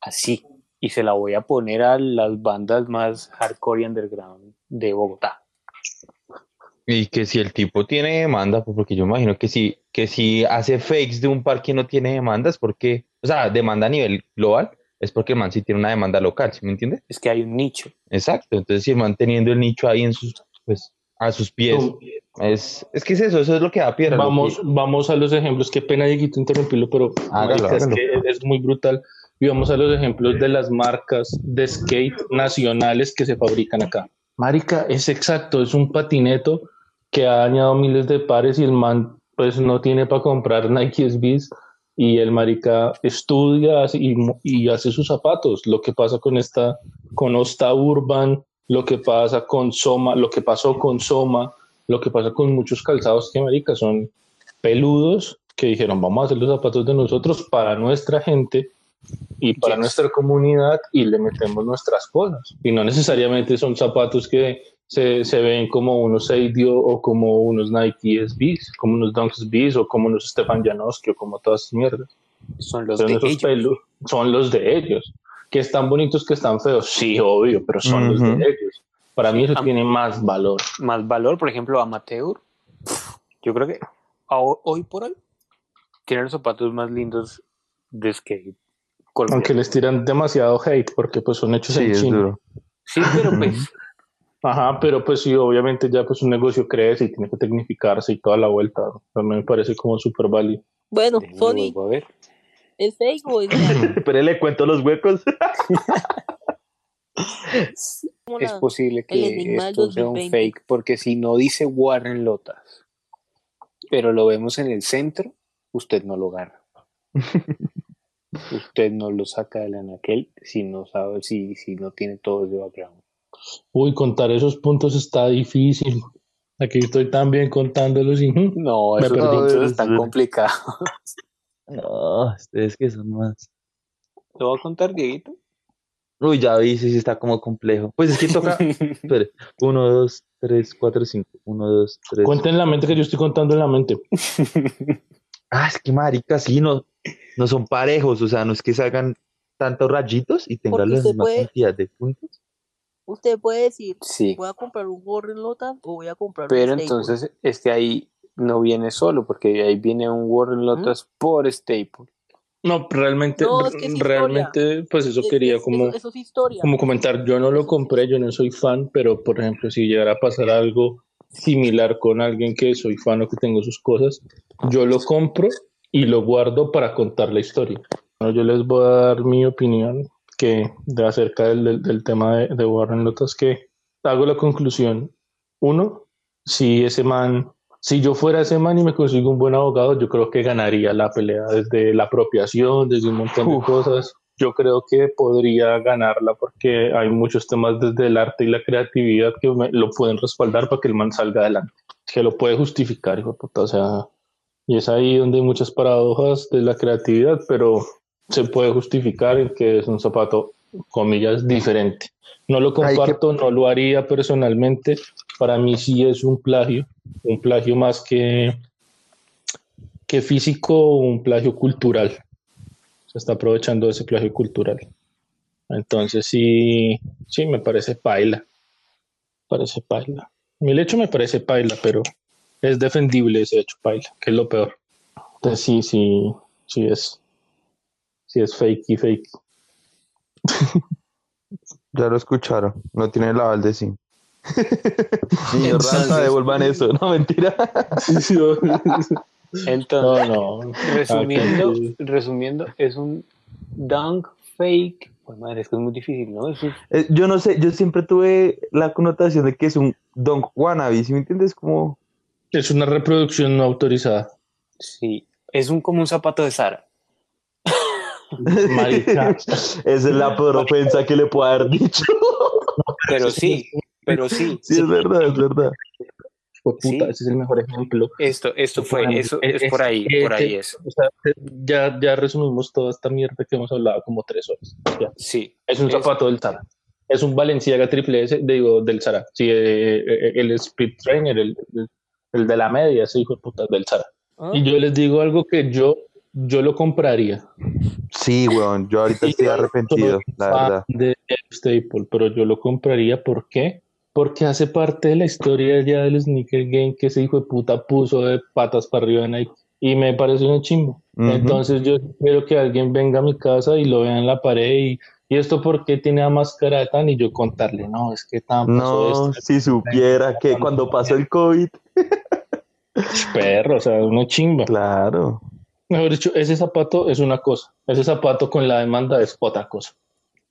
así y se la voy a poner a las bandas más hardcore y underground de Bogotá. Y que si el tipo tiene demanda, pues porque yo imagino que si, que si hace fakes de un par que no tiene demanda, es porque, o sea, demanda a nivel global, es porque el man sí tiene una demanda local, ¿sí me entiende? Es que hay un nicho. Exacto, entonces si el man teniendo el nicho ahí en sus, pues, a sus pies, es, es que es eso, eso es lo que da piedra. Vamos, que- vamos a los ejemplos. Qué pena, Dieguito, interrumpirlo, pero Hágalo, es, hágalo. que es muy brutal. Y vamos a los ejemplos de las marcas de skate nacionales que se fabrican acá. Marica, es exacto, es un patineto que ha dañado miles de pares y el man pues no tiene para comprar Nike SBs y el marica estudia y, y hace sus zapatos. Lo que pasa con esta, con Osta Urban, lo que pasa con Soma, lo que pasó con Soma, lo que pasa con muchos calzados que marica son peludos que dijeron vamos a hacer los zapatos de nosotros para nuestra gente y para Yes. nuestra comunidad y le metemos nuestras cosas. Y no necesariamente son zapatos que se, se ven como unos Seidio o como unos Nike SBs, como unos Dunk SBs o como unos Stefan Janowski o como todas esas mierdas. Son los de ellos. pelu- son los de ellos. Que están bonitos, que están feos. Sí, obvio, pero son los de ellos. Para mí eso Am- tiene más valor. Más valor, por ejemplo, amateur. Yo creo que a- hoy por hoy tienen los zapatos más lindos de skate. colombiano. Aunque les tiran demasiado hate porque pues son hechos Sí, en es China. duro. Sí, pero pues Ajá, pero pues sí, obviamente ya pues un negocio crece y tiene que tecnificarse y toda la vuelta. También me parece como súper válido. Bueno, Sony, a ver. ¿es fake o es (laughs) real? Pero le cuento los huecos. Es posible el que esto sea un 2020. fake, porque si no dice Warren Lotas, pero lo vemos en el centro, usted no lo agarra. (laughs) usted no lo saca del anaquel si no sabe, si, si no tiene todo ese background. Uy, contar esos puntos está difícil. Aquí estoy también contándolos y... (laughs) No, Me No, están es- complicados. (laughs) No, ustedes que son más. ¿Lo voy a contar, Dieguito? Uy, ya vi, sí, sí, está como complejo. Pues es que toca. (laughs) Espere. Uno, dos, tres, cuatro, cinco. Uno, dos, tres. Cuenta en la mente que yo estoy contando en la mente. Ah, es que marica, sí, no, no son parejos. O sea, no es que se hagan tantos rayitos y tengan la misma puede- cantidad de puntos. Usted puede decir, sí, voy a comprar un Warren Lotas o voy a comprar pero un Staple. entonces este ahí no viene solo, porque ahí viene un Warren Lotas por Staple. No, realmente, No, es que es realmente, pues eso Es- quería es- como... Eso, eso es historia. como comentar, yo no lo compré, yo no soy fan, pero por ejemplo, si llegara a pasar algo similar con alguien que soy fan o que tengo sus cosas, yo lo compro y lo guardo para contar la historia. Bueno, yo les voy a dar mi opinión que de acerca del, del- del tema de, de Warren Lotas, que hago la conclusión. Uno, si ese man, si yo fuera ese man y me consigo un buen abogado, yo creo que ganaría la pelea desde la apropiación, desde un montón de Uf. cosas yo creo que podría ganarla porque hay muchos temas desde el arte y la creatividad que me- lo pueden respaldar para que el man salga adelante, que lo puede justificar, hijo de puta, o sea, y es ahí donde hay muchas paradojas de la creatividad, pero se puede justificar en que es un zapato, comillas, diferente. No lo que- comparto, no lo haría personalmente, para mí sí es un plagio, un plagio más que, que físico, un plagio cultural se está aprovechando de ese plagio cultural. Entonces sí, sí me parece paila. Parece paila. El hecho me parece paila, pero es defendible ese hecho paila, que es lo peor. Entonces sí, sí, sí es, sí es fake y fake. Ya lo escucharon. No tiene la aval de (laughs) sí. Devuelvan eso. No, mentira. (laughs) Entonces, No, no. resumiendo, sí. resumiendo, es un dunk fake. Pues madre, es que es muy difícil, ¿no? Es un- Eh, Yo no sé, yo siempre tuve la connotación de que es un Don Wannabe, ¿sí me entiendes? Como, Es una reproducción no autorizada. sí, es un como un zapato de Sara. Marica. (laughs) esa es la peor ofensa que le puedo haber dicho. Pero sí, pero sí. Sí, es verdad, es verdad. Fue puta, Sí. ese es el mejor ejemplo. Esto, esto fue, eso es por ahí, por ahí es. O sea, ya, ya resumimos toda esta mierda que hemos hablado como tres horas. Ya. Sí, Es un Es- zapato del Zara. Es un Balenciaga triple S, digo, del Zara. Sí, eh, eh, el Speed Trainer, el, el- el de la media, ese hijo de puta del Zara. ¿Ah? Y yo les digo algo que yo, yo lo compraría. Sí, weón, yo ahorita estoy arrepentido, la verdad. De Staple, pero yo lo compraría. ¿Por qué? Porque hace parte de la historia ya del sneaker game que ese hijo de puta puso de patas para arriba en Nike. Y me parece un chimbo. Entonces yo espero que alguien venga a mi casa y lo vea en la pared y, y esto por qué tiene la máscara de tan y yo contarle, no, es que tan No, esto. si supiera que cuando pasó el COVID, (laughs) Perro, o sea, una chimba. claro. Mejor dicho, ese zapato es una cosa, ese zapato con la demanda es otra cosa.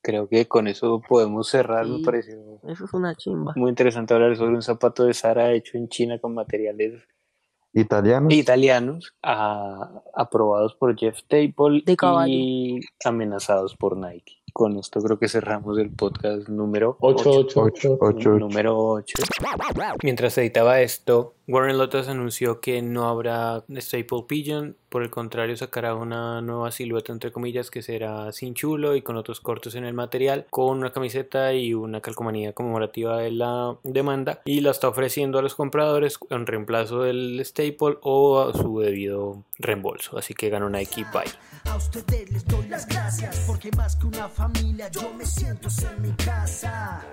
creo que con eso podemos cerrar. Me Sí. pareció Eso es una chimba. muy interesante hablar sobre un zapato de Sara hecho en China con materiales Italiano. italianos, a- aprobados por Jeff Staple De y amenazados por Nike. Con esto creo que cerramos el podcast número 8, 8, Ocho, 8. ocho, ocho. número 8. Mientras editaba esto, Warren Lotus anunció que no habrá Staple Pigeon por el contrario sacará una nueva silueta entre comillas que será sin chulo y con otros cortos en el material, con una camiseta y una calcomanía conmemorativa de la demanda y la está ofreciendo a los compradores en reemplazo del staple o a su debido reembolso. Así que ganó Nike Bye. A ustedes les doy las gracias porque más que una familia yo me siento en mi casa.